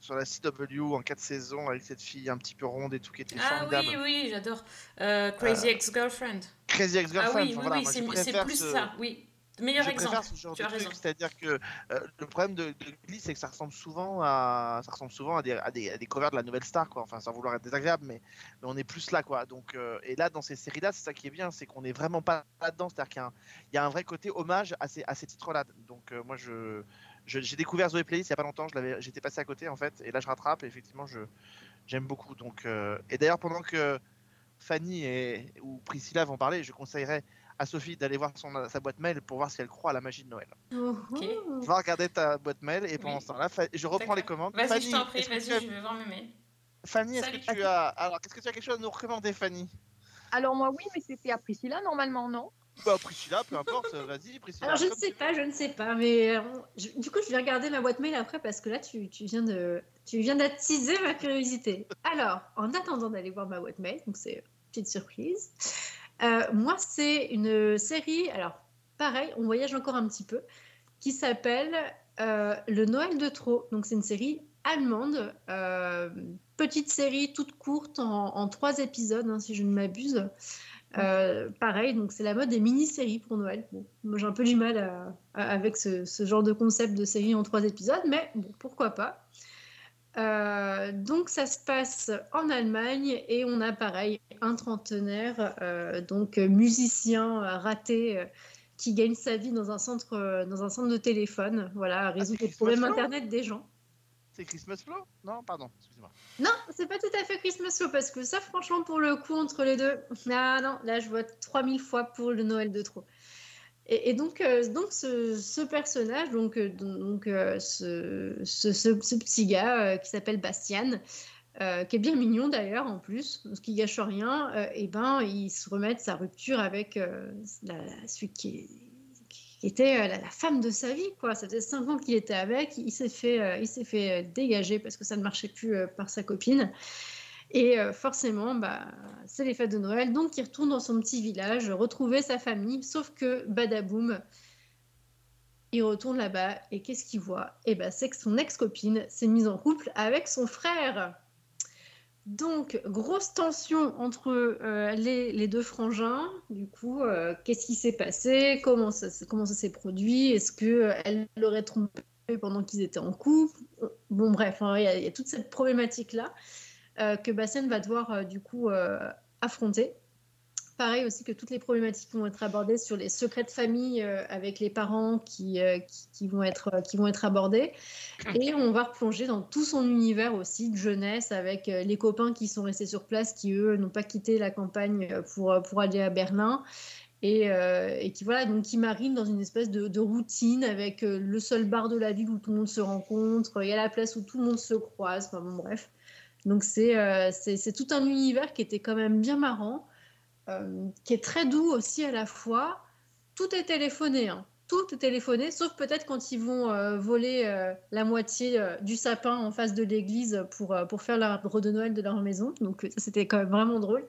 sur la CW en 4 saisons avec cette fille un petit peu ronde et tout qui était Ah formidable. oui, oui, j'adore. Euh, Crazy Ex-Girlfriend. Crazy Ex-Girlfriend, Ah oui, enfin, oui, voilà, oui, c'est plus ce- ça, oui. Meilleur je exemple. préfère ce genre tu de as truc, raison. c'est-à-dire que euh, le problème de, de Glee, c'est que ça ressemble souvent à, ça ressemble souvent à des, à des, à des covers de la nouvelle star, quoi. Enfin, sans vouloir être désagréable, mais, mais on est plus là, quoi. Donc, euh, et là, dans ces séries-là, c'est ça qui est bien, c'est qu'on n'est vraiment pas là-dedans, c'est-à-dire qu'il y a un, il y a un vrai côté hommage à ces, à ces titres-là. Donc, euh, moi, je, je- j'ai découvert Zoé Playlist il y a pas longtemps, je l'avais, j'étais passé à côté en fait, et là, je rattrape, et effectivement, je, j'aime beaucoup. Donc, et d'ailleurs, pendant que Fanny et, ou Priscilla vont parler, je conseillerais à Sophie d'aller voir son, sa boîte mail pour voir si elle croit à la magie de Noël. Ok. Va regarder ta boîte mail et pendant Oui. ce temps-là, je reprends les commandes. Vas-y, Fanny, je t'en prie, est-ce que vas-y, tu as- je vais voir mes mails. Fanny, est-ce que tu as alors qu'est-ce que tu as quelque chose à nous recommander, Fanny? Alors moi oui, mais c'était à Priscilla normalement, non? Bah Priscilla, peu importe, euh, vas-y Priscilla. Alors je ne sais pas, je ne sais pas, mais euh, je- du coup je vais regarder ma boîte mail après parce que là tu, tu viens de tu viens d'attiser ma curiosité. Alors en attendant d'aller voir ma boîte mail, donc c'est une petite surprise. Euh, moi c'est une série, alors pareil, on voyage encore un petit peu, qui s'appelle euh, Le Noël de trop. Donc c'est une série allemande, euh, petite série toute courte en, trois épisodes hein, si je ne m'abuse. Pareil, donc c'est la mode des mini-séries pour Noël. Moi j'ai un peu du mal avec ce, genre de concept de série en trois épisodes, mais pourquoi pas. Euh, donc ça se passe en Allemagne et on a pareil un trentenaire, euh, donc musicien raté euh, qui gagne sa vie dans un centre, dans un centre de téléphone, voilà, à résoudre les Christmas problèmes Flow internet des gens. C'est Christmas Flow? Non, pardon, excusez-moi. Non, c'est pas tout à fait Christmas Show parce que ça, franchement, pour le coup, entre les deux, ah non, là, je vote 3000 fois pour le Noël de trop. Et, donc, euh, donc ce, ce personnage, donc, euh, donc euh, ce, ce, ce- petit gars qui s'appelle Bastian, qui est bien mignon d'ailleurs en plus, ce qui gâche rien, et ben il se remet de sa rupture avec la- celui qui, était la, femme de sa vie quoi. Ça faisait cinq ans qu'il était avec, il s'est fait, il s'est fait dégager parce que ça ne marchait plus par sa copine. Et euh, forcément, bah, c'est les fêtes de Noël, donc il retourne dans son petit village, retrouver sa famille, sauf que badaboum, il retourne là-bas. Et qu'est-ce qu'il voit? Eh ben, c'est que son ex-copine s'est mise en couple avec son frère. Donc, grosse tension entre euh, les, deux frangins. Du coup, euh, qu'est-ce qui s'est passé? Comment ça, s'est- produit? Est-ce qu'elle l'aurait trompé pendant qu'ils étaient en couple? Bon, bref, hein, il y, a- toute cette problématique-là que Bastien va devoir euh, du coup euh, affronter. Pareil aussi que toutes les problématiques vont être abordées sur les secrets de famille euh, avec les parents qui, euh, qui, qui vont être, euh, qui vont être abordés. Et on va replonger dans tout son univers aussi de jeunesse avec euh, les copains qui sont restés sur place, qui eux n'ont pas quitté la campagne euh, pour, euh, pour aller à Berlin. Et, euh, et qui voilà donc qui marinent dans une espèce de, de routine avec euh, le seul bar de la ville où tout le monde se rencontre, il y a la place où tout le monde se croise, enfin bon bref. Donc c'est euh, c'est tout un univers qui était quand même bien marrant, euh, qui est très doux aussi à la fois. Tout est téléphoné, hein. tout est téléphoné, sauf peut-être quand ils vont euh, voler la moitié du sapin en face de l'église pour, pour faire l'arbre de Noël de leur maison. Donc ça c'était quand même vraiment drôle.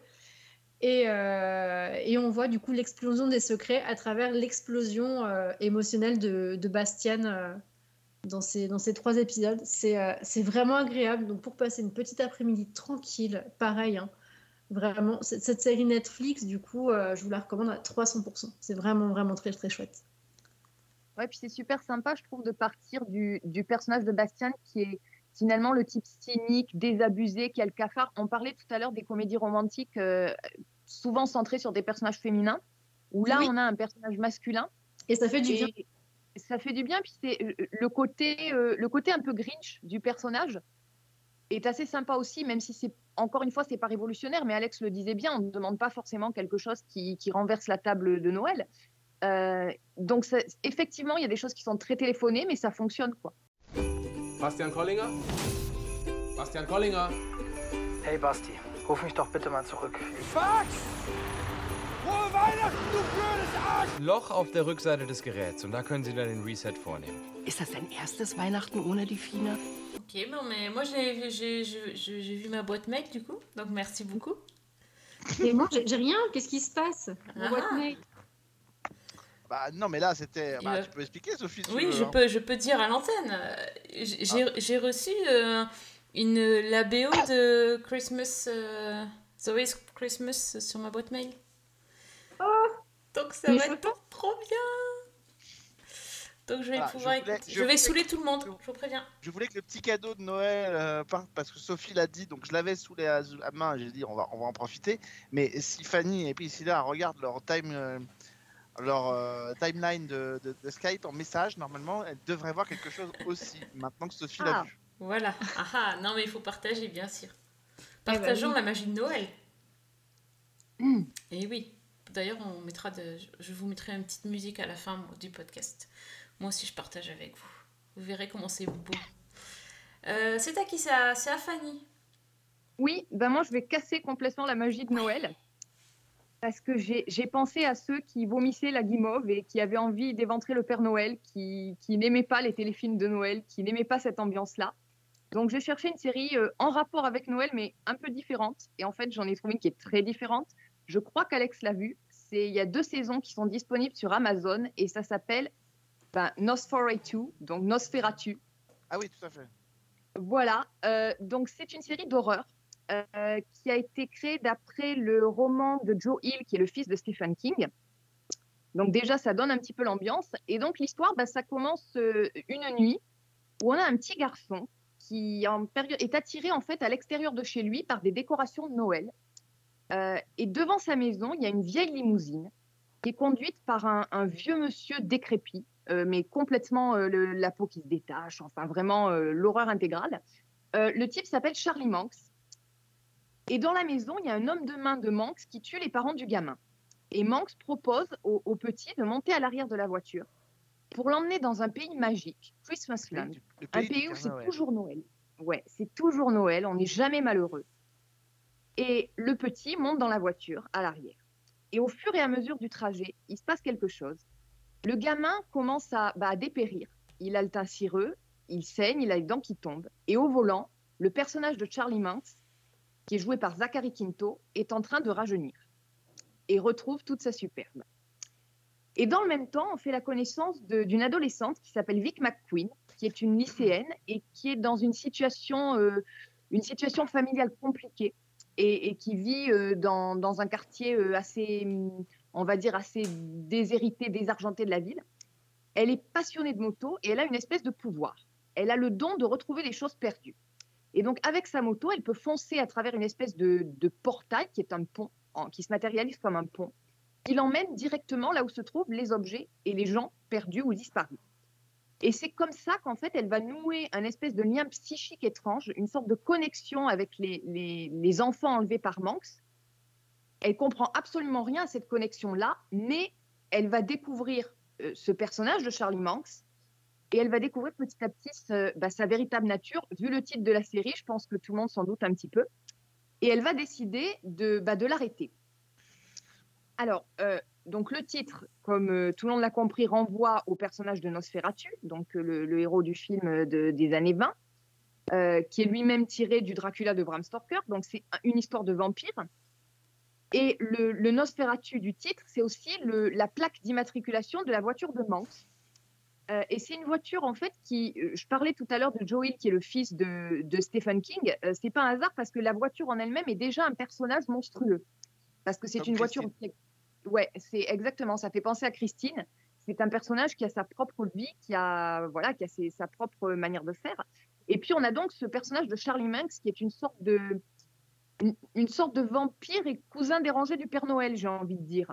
Et, on voit du coup l'explosion des secrets à travers l'explosion émotionnelle de, de dans, ces, dans ces trois épisodes. C'est euh, c'est vraiment agréable. Donc pour passer une petite après-midi tranquille, pareil, hein, vraiment, cette, cette série Netflix, du coup, euh, je vous la recommande à 300%. C'est vraiment, vraiment très, très chouette. Ouais, puis c'est super sympa, je trouve, de partir du, du personnage de Bastien qui est finalement le type cynique, désabusé, qui a le cafard. On parlait tout à l'heure des comédies romantiques euh, souvent centrées sur des personnages féminins, où là, Oui. on a un personnage masculin. Et ça fait du bien. Et Ça fait du bien, puis c'est euh, le côté, euh, le côté un peu Grinch du personnage. est assez sympa aussi, même si c'est encore une fois, c'est pas révolutionnaire, mais Alex le disait bien, on ne demande pas forcément quelque chose qui, qui renverse la table de Noël. Euh, donc ça- effectivement, il y a des choses qui sont très téléphonées, mais ça fonctionne quoi. Bastian Kollinger? Bastian Kollinger? Hey Basti, ruf mich doch bitte mal zurück. Fax! Frohe Weihnachten, du blödes Arsch! Loch auf der Rückseite des Geräts und da können Sie dann den Reset vornehmen. Ist das dein erstes Weihnachten ohne die Fine? Ok, bon, mais moi j'ai j'ai- j'ai- j'ai- j'ai vu ma boîte mail du coup, donc merci beaucoup. Et moi, j'ai rien. Qu'est-ce qui se passe? Ah. boîte mail. Bah non, mais là c'était. Bah, Euh, tu peux expliquer, Sophie si tu Oui, veux, je hein. peux, je peux dire à l'antenne. J'ai j'ai- j'ai reçu euh, une, la BO de Christmas, euh, Zoe's Christmas sur ma boîte mail. Donc ça va je être trop bien. Donc je vais Voilà, pouvoir je voulais- écouter. je Je vais saouler tout le monde, je vous préviens. Je voulais que le petit cadeau de Noël, euh, par- parce que Sophie l'a dit, donc je l'avais sous la, sous la main, j'ai dit on va, on va en profiter. Mais si Fanny et Priscilla regardent leur time, euh, leur euh, timeline de, de, de Skype en message, normalement, elles devraient voir quelque chose aussi, maintenant que Sophie l'a Ah, vu. voilà. Ah, ah, non mais il faut partager, bien sûr. Eh ben Partageons oui. la magie de Noël. Et oui. D'ailleurs, on mettra je vous mettrai une petite musique à la fin du podcast. Moi aussi, je partage avec vous. Vous verrez comment c'est beau. Euh, c'est à qui à, c'est à Fanny. Oui, ben moi je vais casser complètement la magie de Noël. Parce que j'ai pensé à ceux qui vomissaient la guimauve et qui avaient envie d'éventrer le Père Noël, qui, qui n'aimaient pas les téléfilms de Noël, qui n'aimaient pas cette ambiance-là. Donc j'ai cherché une série euh, en rapport avec Noël, mais un peu différente. Et en fait, j'en ai trouvé une qui est très différente. Je crois qu'Alex l'a. C'est- Il y a deux saisons qui sont disponibles sur Amazon et ça s'appelle ben, Nosferatu, donc Nosferatu. Ah oui, tout à fait. Voilà, euh, donc c'est une série d'horreur euh, qui a été créée d'après le roman de Joe Hill, qui est le fils de Stephen King. Donc déjà, ça donne un petit peu l'ambiance. Et donc l'histoire, bah, ça commence euh, une nuit où on a un petit garçon qui en période, est attiré en fait à l'extérieur de chez lui par des décorations de Noël. Euh, et devant sa maison, il y a une vieille limousine qui est conduite par un, un vieux monsieur décrépit, euh, mais complètement euh, le- la peau qui se détache, enfin vraiment l'horreur intégrale. Le type s'appelle Charlie Manx. Et dans la maison, il y a un homme de main de Manx qui tue les parents du gamin. Et Manx propose au, au petit de monter à l'arrière de la voiture pour l'emmener dans un pays magique, Christmasland, un pays où c'est toujours Noël. Ouais, c'est toujours Noël, on n'est jamais malheureux. Et le petit monte dans la voiture à l'arrière. Et au fur et à mesure du trajet, il se passe quelque chose. Le gamin commence à, bah, dépérir. Il a le teint cireux, il saigne, il a les dents qui tombent. Et au volant, le personnage de Charlie Manx, qui est joué par Zachary Quinto, est en train de rajeunir et retrouve toute sa superbe. Et dans le même temps, on fait la connaissance d'une adolescente qui s'appelle Vic McQueen, qui est une lycéenne et qui est dans une situation, euh, une situation familiale compliquée et, qui vit euh, dans, un quartier euh, assez, hum, on va dire, assez déshérité, désargenté de la ville. Elle est passionnée de moto et elle a une espèce de pouvoir. Elle a le don de retrouver les choses perdues. Et donc, avec sa moto, elle peut foncer à travers une espèce de, portail qui est un pont, qui se matérialise comme un pont, qui l'emmène directement là où se trouvent les objets et les gens perdus ou disparus. Et c'est comme ça qu'en fait, elle va nouer un espèce de lien psychique étrange, une sorte de connexion avec les, les- enfants enlevés par Manx. Elle comprend absolument rien à cette connexion-là, mais elle va découvrir euh, ce personnage de Charlie Manx et elle va découvrir petit à petit bah, sa véritable nature. Vu le titre de la série, je pense que tout le monde s'en doute un petit peu. Et elle va décider de, bah, l'arrêter. Alors, euh, donc le titre, comme euh, tout le monde l'a compris, renvoie au personnage de Nosferatu, donc euh, le, le héros du film euh, de- des années 20, euh, qui est lui-même tiré du Dracula de Bram Stoker. Donc c'est un- une histoire de vampire. Et le, le Nosferatu du titre, c'est aussi le- la plaque d'immatriculation de la voiture de Manx. Et c'est une voiture, en fait, qui. Je parlais tout à l'heure de Joe Hill, qui est le fils de, de Stephen King. C'est pas un hasard parce que la voiture en elle-même est déjà un personnage monstrueux. Parce que c'est une voiture. Christine. Ouais, c'est exactement. Ça fait penser à Christine. C'est un personnage qui a sa propre vie, qui a, voilà, qui a sa propre manière de faire. Et puis, on a donc ce personnage de Charlie Manx, qui est une sorte de. Une, sorte de vampire et cousin dérangé du Père Noël, j'ai envie de dire.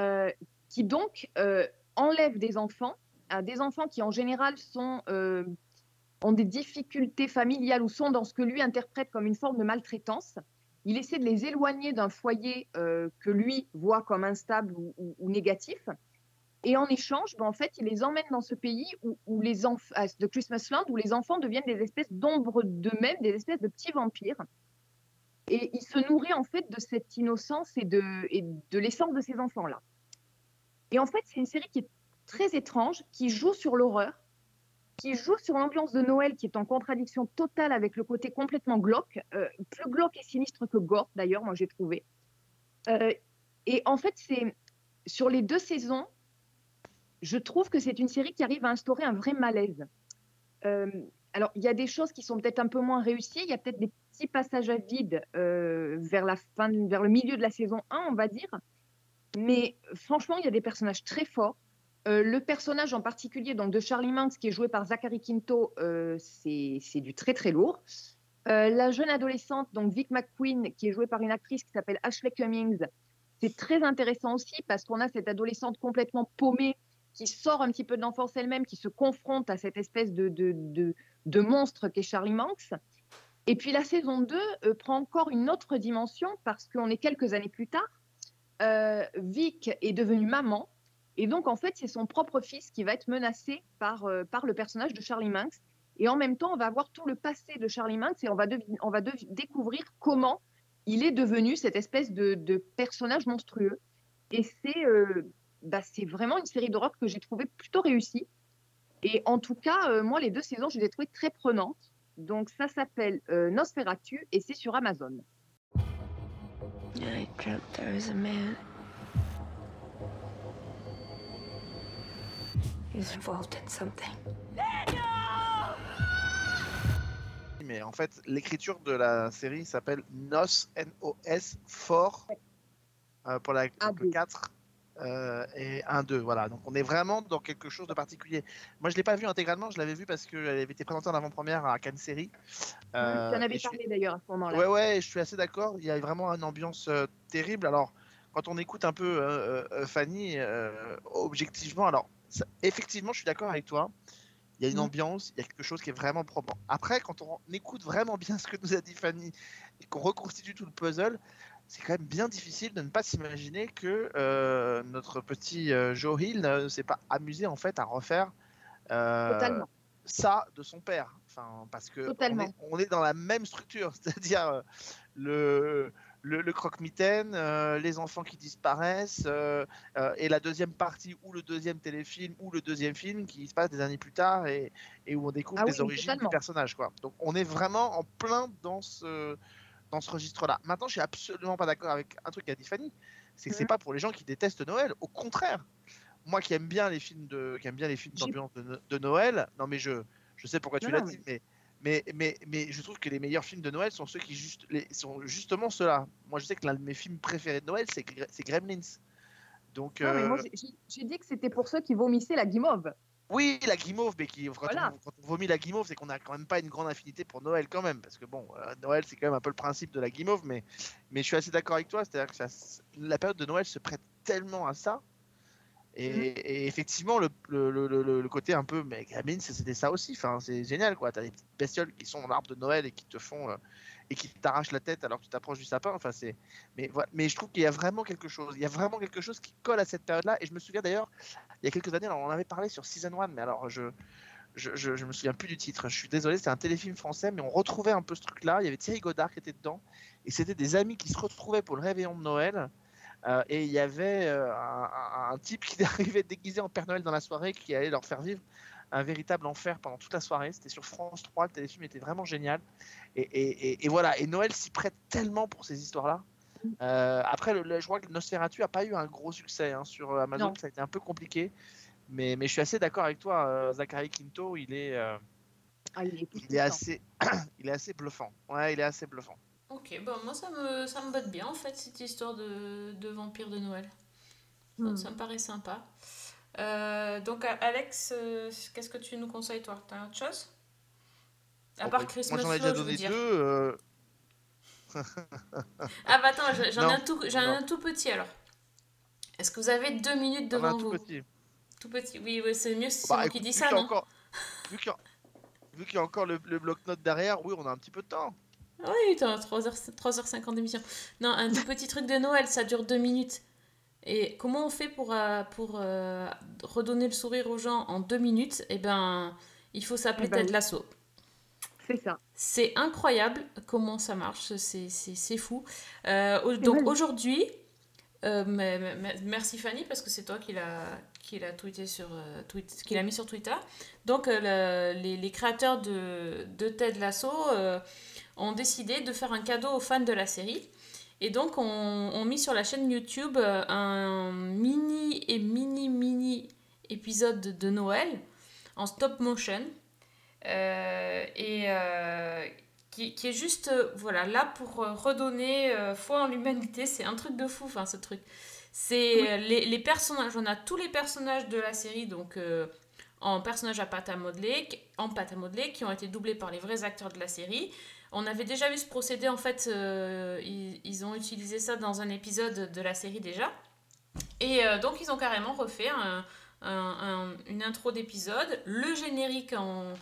Euh, qui donc euh, enlève des enfants, euh, des enfants qui en général euh, ont des difficultés familiales ou sont dans ce que lui interprète comme une forme de maltraitance. Il essaie de les éloigner d'un foyer euh, que lui voit comme instable ou, négatif. Et en échange, ben, en fait, il les emmène dans ce pays où, les de Christmasland, où les enfants deviennent des espèces d'ombres d'eux-mêmes, des espèces de petits vampires. Et il se nourrit en fait de cette innocence et de l'essence de ces enfants-là. Et en fait, c'est une série qui est très étrange, qui joue sur l'horreur, qui joue sur l'ambiance de Noël, qui est en contradiction totale avec le côté complètement glauque, euh, plus glauque et sinistre que gore d'ailleurs, moi j'ai trouvé. Euh, et en fait, c'est sur les deux saisons, je trouve que c'est une série qui arrive à instaurer un vrai malaise. Euh, alors, il y a des choses qui sont peut-être un peu moins réussies, il y a peut-être des petits passages à vide vers la fin, vers le milieu de la saison 1, on va dire. Mais franchement, il y a des personnages très forts. Euh, le personnage en particulier donc de Charlie Manx, qui est joué par Zachary Quinto, euh, c'est du très très lourd. Euh, la jeune adolescente, donc Vic McQueen, qui est jouée par une actrice qui s'appelle Ashley Cummings, c'est très intéressant aussi parce qu'on a cette adolescente complètement paumée qui sort un petit peu de l'enfance elle-même, qui se confronte à cette espèce de, de, de, de monstre qu'est Charlie Manx. Et puis la saison 2 euh, prend encore une autre dimension parce qu'on est quelques années plus tard. Vic est devenue maman et donc en fait c'est son propre fils qui va être menacé par, euh, par le personnage de Charlie Manx. Et en même temps on va voir tout le passé de Charlie Manx et on va, on va découvrir comment il est devenu cette espèce de, de personnage monstrueux. Et c'est euh, bah, vraiment une série d'horreur que j'ai trouvée plutôt réussie. Et en tout cas, euh, moi, les deux saisons, je les ai trouvées très prenantes. Donc, ça s'appelle euh, Nosferatu et c'est sur Amazon. I dreamt there was a man. Involved in something. Mais en fait, l'écriture de la série s'appelle NOS, N-O-S, fort, euh, pour la pour le 4 euh, et 1-2. Voilà, donc on est vraiment dans quelque chose de particulier. Moi, je ne l'ai pas vu intégralement, je l'avais vu parce qu'elle avait été présentée en avant-première à Cannes Série. Euh, tu en avais je suis- parlé d'ailleurs à ce moment-là. Ouais, ouais, je suis assez d'accord. Il y a vraiment une ambiance euh, terrible. Alors, quand on écoute un peu euh, euh, Fanny, euh, objectivement, alors, ça- effectivement, je suis d'accord avec toi. Il y a une Mhm. ambiance, il y a quelque chose qui est vraiment propre. Après, quand on écoute vraiment bien ce que nous a dit Fanny et qu'on reconstitue tout le puzzle, c'est quand même bien difficile de ne pas s'imaginer que euh, notre petit euh, Joe Hill ne s'est pas amusé en fait à refaire euh, ça de son père. Enfin, parce que on Totalement. est, on est dans la même structure, c'est-à-dire euh, le, le, le croque-mitaine, euh, les enfants qui disparaissent, euh, euh, et la deuxième partie, ou le deuxième téléfilm, ou le deuxième film qui se passe des années plus tard et, et où on découvre Ah les origines totalement. du personnage. Quoi. Donc on est vraiment en plein dans ce, dans ce registre-là. Maintenant, je suis absolument pas d'accord avec un truc qu'a dit Fanny, c'est que c'est Mhm. pas pour les gens qui détestent Noël. Au contraire, moi qui aime bien les films de, qui aime bien les films d'ambiance de, No- de Noël, non mais je, je sais pourquoi tu l'as dit, mais mais, mais, mais je trouve que les meilleurs films de Noël sont ceux qui juste, les, sont justement ceux-là. Moi, je sais que l'un de mes films préférés de Noël, c'est Gre- c'est Gremlins. Donc, Non, mais moi, euh, j'ai- dit que c'était pour ceux qui vomissaient la guimauve. oui, la guimauve, mais qui, quand, Voilà. on, quand on vomit la guimauve, c'est qu'on a quand même pas une grande affinité pour Noël quand même, parce que bon, euh, Noël, c'est quand même un peu le principe de la guimauve, mais, mais je suis assez d'accord avec toi, c'est-à-dire que ça- la période de Noël se prête tellement à ça. Et, Mhm. et effectivement, le, le, le, le- le côté un peu, mais Gremlins, c'était ça aussi. Enfin, c'est génial, quoi. T'as des petites bestioles qui sont dans l'arbre de Noël et qui te font euh, et qui t'arrachent la tête alors que tu t'approches du sapin. Enfin, c'est. Mais voilà. Mais je trouve qu'il y a vraiment quelque chose. Il y a vraiment quelque chose qui colle à cette période-là. Et je me souviens d'ailleurs, il y a quelques années, alors on en avait parlé sur Season 1, mais alors je. Je, je, je me souviens plus du titre, je suis désolé, c'était un téléfilm français, mais on retrouvait un peu ce truc-là. Il y avait Thierry Godard qui était dedans, et c'était des amis qui se retrouvaient pour le réveillon de Noël. Euh, et il y avait euh, un, type qui arrivait déguisé en Père Noël dans la soirée qui allait leur faire vivre un véritable enfer pendant toute la soirée. C'était sur France 3, le téléfilm était vraiment génial. Et, et- et- et voilà, et Noël s'y prête tellement pour ces histoires-là. Euh, après, le, le- je crois que Nosferatu a pas eu un gros succès hein, sur Amazon, Non. ça a été un peu compliqué. Mais, mais je suis assez d'accord avec toi, Zachary Quinto, il est, Ah, il est, il est assez, il est assez bluffant. Ouais, il est assez bluffant. Ok, bon, moi ça me, ça me botte bien en fait cette histoire de, de vampire de Noël. Ça, Hmm. ça me paraît sympa. Euh, donc A- Alex, euh, qu'est-ce que tu nous conseilles toi? T'as autre chose? À Bon, part bah, Christmas Moi j'en ai déjà donné deux. euh, Ah bah attends, je- j'en ai un tout, j'en ai un tout petit alors. Est-ce que vous avez deux minutes J'en ai un devant tout vous? petit. Tout petit, oui, oui c'est mieux si c'est Bah, moi écoute, qui dis vu ça, qu'il y a non? encore- vu qu'il y a- vu qu'il y a encore le, le bloc-notes derrière, oui, on a un petit peu de temps. Oui, t'as 3h, 3h50 d'émission. Non, un tout petit truc de Noël, ça dure 2 minutes. Et comment on fait pour, euh, pour euh, redonner le sourire aux gens en 2 minutes? Eh ben, il faut s'appeler Eh ben Ted oui. Lasso. C'est ça. C'est incroyable comment ça marche, c'est- c'est c'est fou. Euh, donc aujourd'hui, mais- mais- mais- merci Fanny parce que c'est toi qui l'a qui l'a tweeté sur tweet, qui l'a mis sur Twitter. Donc le- les, les créateurs de, de Ted Lasso ont décidé de faire un cadeau aux fans de la série. Et donc, on, on mis sur la chaîne YouTube euh, un mini et mini mini épisode de, Noël en stop motion. Euh, et euh, qui, qui est juste voilà, là pour redonner euh, foi en l'humanité. C'est un truc de fou, enfin, ce truc. C'est Oui. les, les personnages, on a tous les personnages de la série, donc en personnages à pâte à modeler, en pâte à modeler, qui ont été doublés par les vrais acteurs de la série. On avait déjà vu ce procédé, en fait, euh, ils, ils ont utilisé ça dans un épisode de la série déjà. Et euh, donc, ils ont carrément refait un- un- un- une intro d'épisode, le générique en,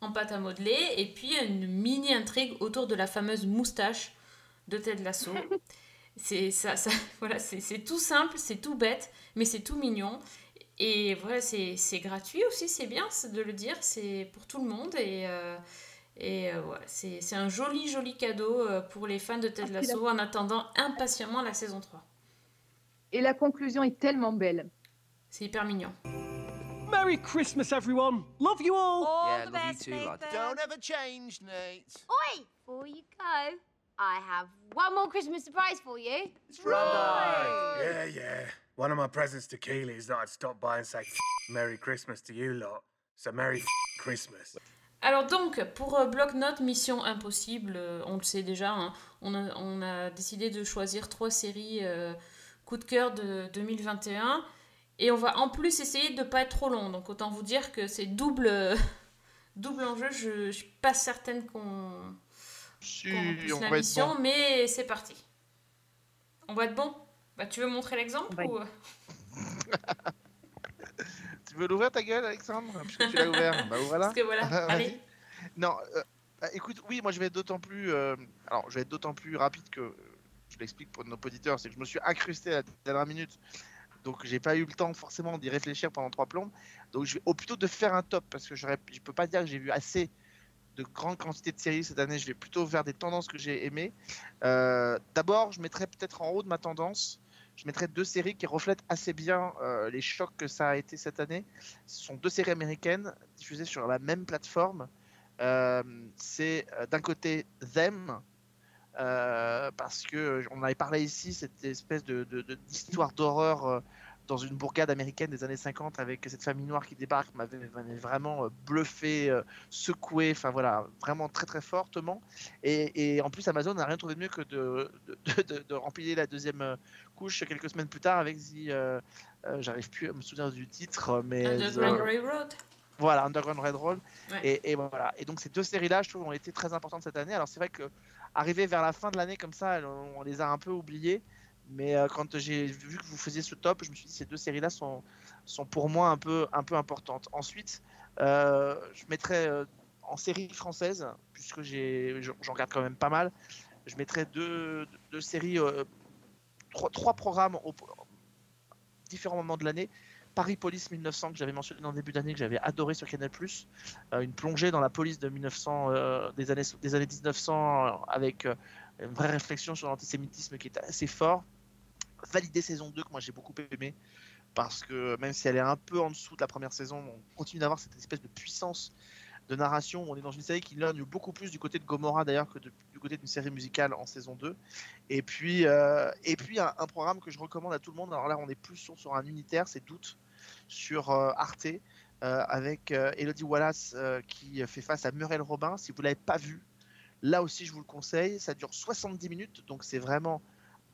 en pâte à modeler, et puis une mini intrigue autour de la fameuse moustache de Ted Lasso. C'est ça, ça, voilà, c'est tout simple, c'est tout bête, mais c'est tout mignon. Et voilà, c'est gratuit aussi, c'est bien de le dire, c'est pour tout le monde. Et, euh, et euh, voilà, c'est c'est un joli, joli cadeau euh, pour les fans de Ted Lasso en attendant impatiemment la saison 3. Et la conclusion est tellement belle. C'est hyper mignon. Merry Christmas, everyone. Love you all. yeah, love you too, lad. Don't ever change, Nate. Oi! Before you go, I have one more Christmas surprise for you. Yeah, yeah. One of my presents to Keely is that I'd stop by and say Merry Christmas to you lot. So Merry Christmas. Alors donc, pour euh, Bloc-Notes, Mission Impossible, euh, on le sait déjà, hein, on, a, on a décidé de choisir trois séries euh, coup de cœur de 2021. Et on va en plus essayer de ne pas être trop long. Donc autant vous dire que c'est double, euh, double enjeu. Je ne suis pas certaine qu'on Si, on la va être mission, bon. mais c'est parti. On va être bon bah, Tu veux montrer l'exemple ou... Tu veux l'ouvrir ta gueule, Alexandre? Puisque tu l'as ouvert. Bah voilà. Parce que voilà, Vas-y. allez. Non, euh, bah, écoute, oui, moi je vais être d'autant plus. euh, alors, je vais être d'autant plus rapide que. Je l'explique pour nos auditeurs, c'est que je me suis incrusté à la dernière minute. Donc, j'ai pas eu le temps forcément d'y réfléchir pendant trois plombes. Donc, je vais au plutôt de faire un top parce que j'aurais- je peux pas dire que j'ai vu assez de grandes quantités de séries cette année. Je vais plutôt vers des tendances que j'ai aimées. Euh, D'abord, je mettrais peut-être en haut de ma tendance. Je mettrais deux séries qui reflètent assez bien euh, les chocs que ça a été cette année. Ce sont deux séries américaines diffusées sur la même plateforme. Euh, c'est euh, d'un côté Them, parce que on avait parlé ici, cette espèce d'histoire d'horreur dans une bourgade américaine des années 50 avec cette famille noire qui débarque m'avait vraiment bluffé, secoué, enfin voilà, vraiment très très fortement. Et, en plus, Amazon n'a rien trouvé de mieux que de, remplir la deuxième couche quelques semaines plus tard avec The. euh, euh, J'arrive plus à me souvenir du titre, mais. Underground The- Railroad. voilà, Underground Railroad. Ouais. Et, et voilà. Et donc ces deux séries-là, je trouve, ont été très importantes cette année. Alors c'est vrai que arrivé vers la fin de l'année comme ça, on, on les a un peu oubliées. Mais euh, quand j'ai vu que vous faisiez ce top, je me suis dit ces deux séries-là sont, sont pour moi un peu, un peu importantes. Ensuite, euh, je mettrais euh, en série française, puisque j'en regarde quand même pas mal, je mettrais deux, deux séries, trois, programmes au différents moments de l'année. Paris Police 1900 que j'avais mentionné en début d'année que j'avais adoré sur Canal+, euh, une plongée dans la police de 1900 euh, des années des années 1900 euh, avec euh, une vraie réflexion sur l'antisémitisme qui est assez fort. Validé saison 2 que moi j'ai beaucoup aimé parce que même si elle est un peu en dessous de la première saison, on continue d'avoir cette espèce de puissance narration. On est dans une série qui lorgne beaucoup plus du côté de Gomorrah d'ailleurs que du côté d'une série musicale en saison 2. Et puis, euh, un, programme que je recommande à tout le monde. Alors là, on est plus sur, sur un unitaire, c'est Doute sur euh, Arte euh, avec Elodie Wallace qui fait face à Muriel Robin. Si vous l'avez pas vu, là aussi je vous le conseille. Ça dure 70 minutes, donc c'est vraiment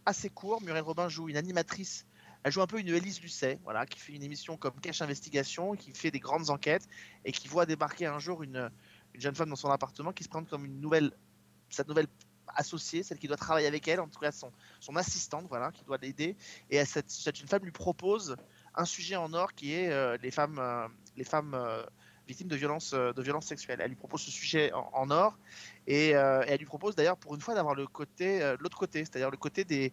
assez court. Muriel Robin joue une animatrice. Elle joue un peu une Élise Lucet, voilà, qui fait une émission comme Cache Investigation, qui fait des grandes enquêtes et qui voit débarquer un jour une, une jeune femme dans son appartement qui se présente comme une nouvelle, sa nouvelle associée, celle qui doit travailler avec elle, en tout cas son, assistante, voilà, qui doit l'aider. Et cette, jeune femme lui propose un sujet en or qui est euh, les femmes, euh, les femmes euh, victime de violences sexuelles. Elle lui propose ce sujet en, or et, elle lui propose d'ailleurs pour une fois d'avoir l'autre côté, c'est-à-dire le côté des,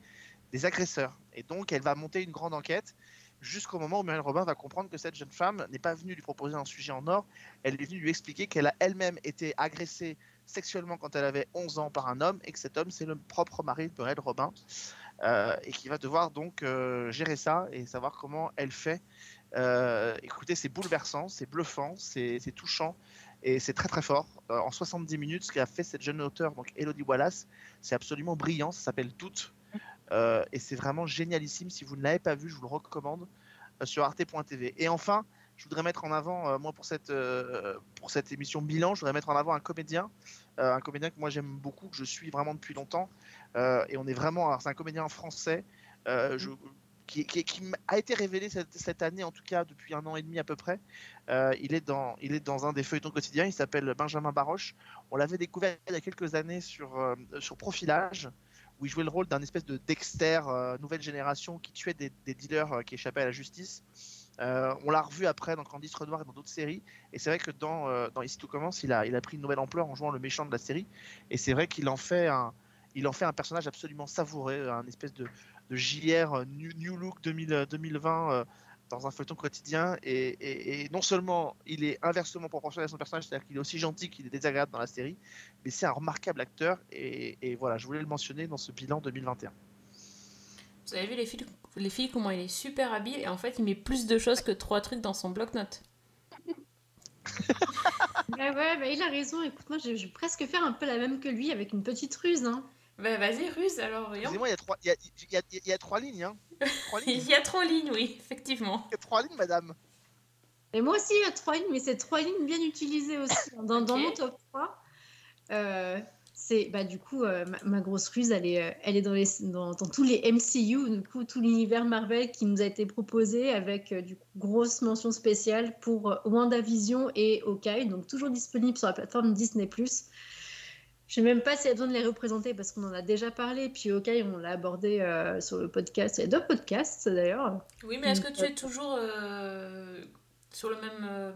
des agresseurs. Et donc elle va monter une grande enquête jusqu'au moment où Muriel Robin va comprendre que cette jeune femme n'est pas venue lui proposer un sujet en or, elle est venue lui expliquer qu'elle a elle-même été agressée sexuellement quand elle avait 11 ans par un homme et que cet homme c'est le propre mari de Muriel Robin euh, et qui va devoir donc euh, gérer ça et savoir comment elle fait. Euh, écoutez, c'est bouleversant, c'est bluffant, c'est touchant et c'est très très fort. En 70 minutes, ce qu'a fait cette jeune auteure, donc Elodie Wallace, c'est absolument brillant, ça s'appelle Doute euh, et c'est vraiment génialissime. Si vous ne l'avez pas vu, je vous le recommande euh, sur arte.tv. Et enfin, je voudrais mettre en avant, euh, moi pour cette, pour cette émission bilan, je voudrais mettre en avant un comédien, un comédien que moi j'aime beaucoup, que je suis vraiment depuis longtemps. Et on est vraiment, c'est un comédien français. qui, a été révélé cette, cette année, en tout cas depuis un an et demi à peu près. Il, est dans, il est dans un des feuilletons quotidiens, il s'appelle Benjamin Baroche. On l'avait découvert il y a quelques années sur, sur Profilage, où il jouait le rôle d'un espèce de Dexter euh, nouvelle génération qui tuait des, dealers euh, qui échappaient à la justice. Euh, on l'a revu après dans Candice Renoir et dans d'autres séries. Et c'est vrai que dans, euh, dans Ici commence, il a, il a pris une nouvelle ampleur en jouant le méchant de la série. Et c'est vrai qu'il en fait un, en fait un personnage absolument savoureux, un espèce de, de JR New, Look 2000, euh, 2020 euh, dans un feuilleton quotidien. Et, et- et non seulement il est inversement proportionnel à son personnage, c'est-à-dire qu'il est aussi gentil qu'il est désagréable dans la série, mais c'est un remarquable acteur. Et, et voilà, je voulais le mentionner dans ce bilan 2021. Vous avez vu les filles, les filles comment il est super habile et en fait il met plus de choses que trois trucs dans son bloc-notes. Bah ouais, bah il a raison. Écoute, moi, je je vais presque faire un peu la même que lui avec une petite ruse. Hein. Bah vas-y, ruse alors, voyons. Excusez-moi, il y a trois, il y a, il y a- il y a trois lignes. Hein. Trois lignes. Il y a trois lignes, oui, effectivement. Il y a trois lignes, madame. Et moi aussi, il y a trois lignes, mais c'est trois lignes bien utilisées aussi. hein. Dans, dans mon top 3, euh, c'est bah, du coup, euh, ma, ma grosse ruse, elle est, euh, elle est dans, les, dans, dans tous les MCU, du coup, tout l'univers Marvel qui nous a été proposé avec euh, du coup, grosse mention spéciale pour euh, WandaVision et Hawkeye, donc toujours disponible sur la plateforme Disney+. Je sais même pas a besoin de les représenter parce qu'on en a déjà parlé. Puis Hawkeye, on l'a abordé euh, sur le podcast. Il y a deux podcasts d'ailleurs. Oui, mais est-ce que tu es toujours euh, sur le même, euh,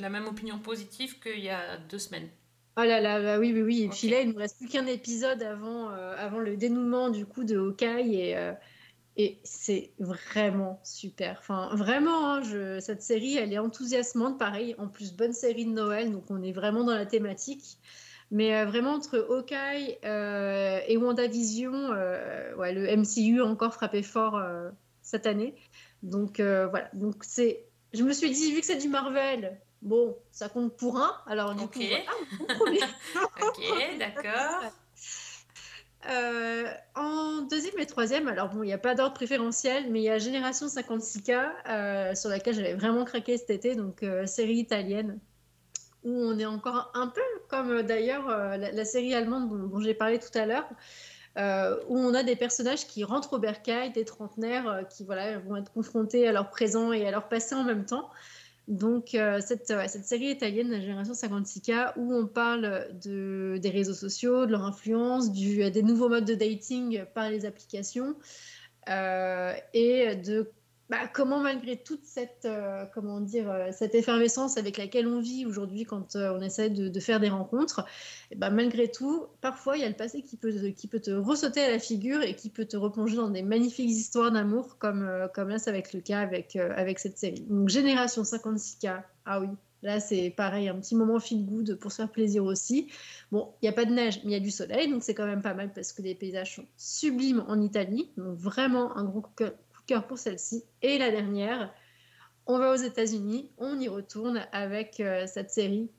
la même opinion positive qu'il y a deux semaines? Oh là là, bah oui, oui, oui. Et puis là, il ne me reste plus qu'un épisode avant, avant le dénouement du coup de Hawkeye et, et c'est vraiment super. Enfin, vraiment, hein, je- cette série, elle est enthousiasmante. Pareil, en plus, bonne série de Noël, donc on est vraiment dans la thématique. Mais euh, vraiment, entre Hawkeye euh, et WandaVision, euh, ouais, le MCU a encore frappé fort cette année. Donc voilà, donc c'est. Je me suis dit, vu que c'est du Marvel, bon, ça compte pour un. Alors du Ok. coup, voilà, bon. Ok, d'accord. Euh, en deuxième et troisième, alors bon, il n'y a pas d'ordre préférentiel, mais il y a Génération 56K euh, sur laquelle j'avais vraiment craqué cet été, donc euh, série italienne, où on est encore un peu comme euh, d'ailleurs euh, la, série allemande dont, j'ai parlé tout à l'heure, euh, où on a des personnages qui rentrent au bercail, des trentenaires qui voilà, vont être confrontés à leur présent et à leur passé en même temps. Donc, cette, cette série italienne, la génération 56K, où on parle de, des réseaux sociaux, de leur influence, des nouveaux modes de dating par les applications, et de bah, comment, malgré toute cette, euh, comment dire, euh, cette effervescence avec laquelle on vit aujourd'hui quand euh, on essaie de, faire des rencontres, et bah, malgré tout, parfois il y a le passé qui peut, qui peut te ressauter à la figure et qui peut te replonger dans des magnifiques histoires d'amour, comme, comme là, ça va être le cas avec, avec cette série. Donc, Génération 56K, ah oui, Là, c'est pareil, un petit moment feel good pour se faire plaisir aussi. Bon, il n'y a pas de neige, mais il y a du soleil, donc c'est quand même pas mal parce que les paysages sont sublimes en Italie. Donc vraiment un gros pour celle-ci. Et la dernière, on va aux États-Unis, on y retourne avec euh, cette série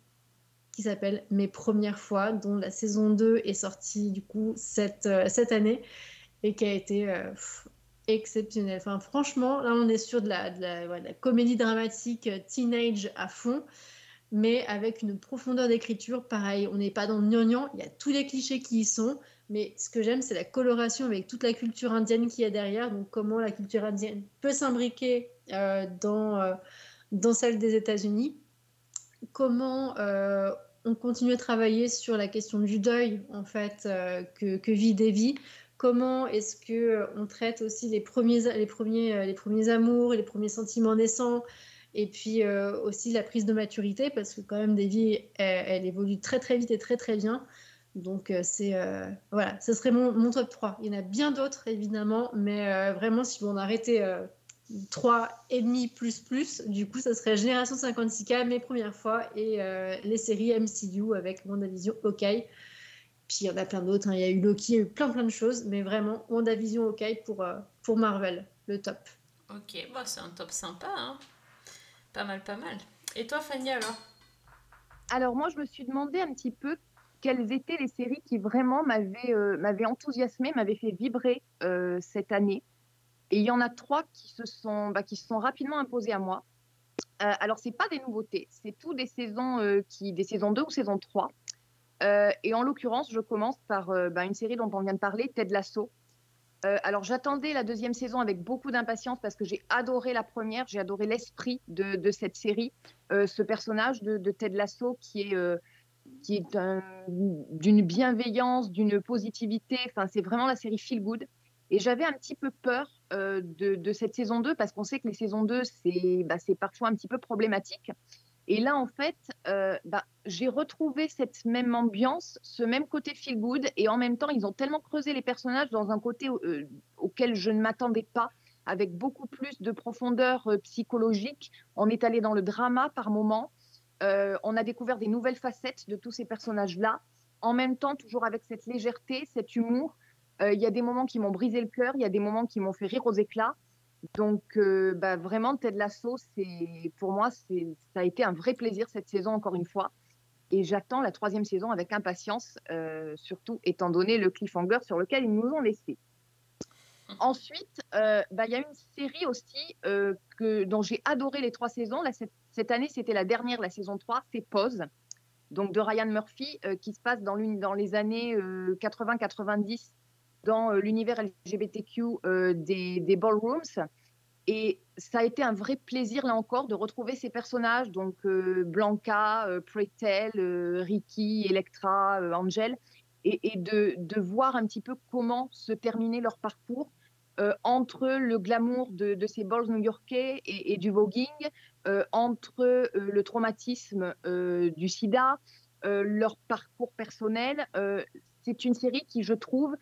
qui s'appelle Mes premières fois, dont la saison 2 est sortie du coup cette, euh, cette année et qui a été euh, exceptionnelle. Enfin, franchement, là, on est sur de la, comédie dramatique teenage à fond, mais avec une profondeur d'écriture. Pareil, on n'est pas dans le il y a tous les clichés qui y sont, mais ce que j'aime, c'est la coloration avec toute la culture indienne qu'il y a derrière, donc comment la culture indienne peut s'imbriquer euh, dans, euh, dans celle des États-Unis comment euh, on continue à travailler sur la question du deuil en fait que, vit Davy. Comment est-ce que on traite aussi les premiers, les premiers, les premiers amours les premiers sentiments naissants Et puis aussi la prise de maturité, parce que quand même, Davy, elle, elle évolue très très vite et très très bien. Donc euh, c'est euh, voilà, ce serait mon, mon top 3. Il y en a bien d'autres évidemment, mais euh, vraiment si on arrêtait euh, 3 et demi plus plus, du coup ça serait Génération 56K, mes premières fois, et euh, les séries MCU avec WandaVision, Hawkeye. Puis il y en a plein d'autres, hein. il y a eu Loki, il y a eu plein plein de choses, mais vraiment WandaVision, Hawkeye pour, euh, pour Marvel, le top. Ok, bah, c'est un top sympa. Hein. Pas mal, pas mal. Et toi, Fanny, alors? Alors moi, je me suis demandé un petit peu quelles étaient les séries qui vraiment m'avaient euh, m'avaient enthousiasmé, m'avaient fait vibrer euh, cette année. Et il y en a trois qui se sont, bah, qui se sont rapidement imposées à moi. Euh, alors, c'est pas des nouveautés, c'est tout des saisons, euh, qui, des saisons 2 ou saison 3. Euh, et en l'occurrence, je commence par bah, une série dont on vient de parler, Ted Lasso. Alors, j'attendais la deuxième saison avec beaucoup d'impatience parce que j'ai adoré la première, j'ai adoré l'esprit de, cette série, ce personnage de, Ted Lasso qui est, qui est un- d'une bienveillance, d'une positivité. Enfin, c'est vraiment la série Feel Good. Et j'avais un petit peu peur euh, de, cette saison 2 parce qu'on sait que les saisons 2, c'est bah, c'est parfois un petit peu problématique. Et là, en fait, euh, bah, j'ai retrouvé cette même ambiance, ce même côté feel good, et en même temps, ils ont tellement creusé les personnages dans un côté euh, auquel je ne m'attendais pas, avec beaucoup plus de profondeur psychologique. On est allé dans le drama par moments. Euh, on a découvert des nouvelles facettes de tous ces personnages-là. En même temps, toujours avec cette légèreté, cet humour. Euh, Il y a des moments qui m'ont brisé le cœur, il y a des moments qui m'ont fait rire aux éclats. Donc, euh, bah, vraiment, Ted Lasso, pour moi, ça a été un vrai plaisir cette saison, encore une fois. Et j'attends la troisième saison avec impatience, surtout étant donné le cliffhanger sur lequel ils nous ont laissé. Ensuite, bah, il y a une série aussi que, dont j'ai adoré les trois saisons. Là, cette, cette année, c'était la dernière, la saison 3, c'est Pause, donc de Ryan Murphy, euh, qui se passe dans, les années euh, 80-90 dans euh, l'univers LGBTQ euh, des, ballrooms. Et ça a été un vrai plaisir, là encore, de retrouver ces personnages, donc euh, Blanca, euh, Pretel, euh, Ricky, Electra, euh, Angel, et, de voir un petit peu comment se terminait leur parcours euh, entre le glamour de, ces balls new-yorkais et, du voguing, euh, entre euh, le traumatisme du sida, leur parcours personnel. C'est une série qui, je trouve,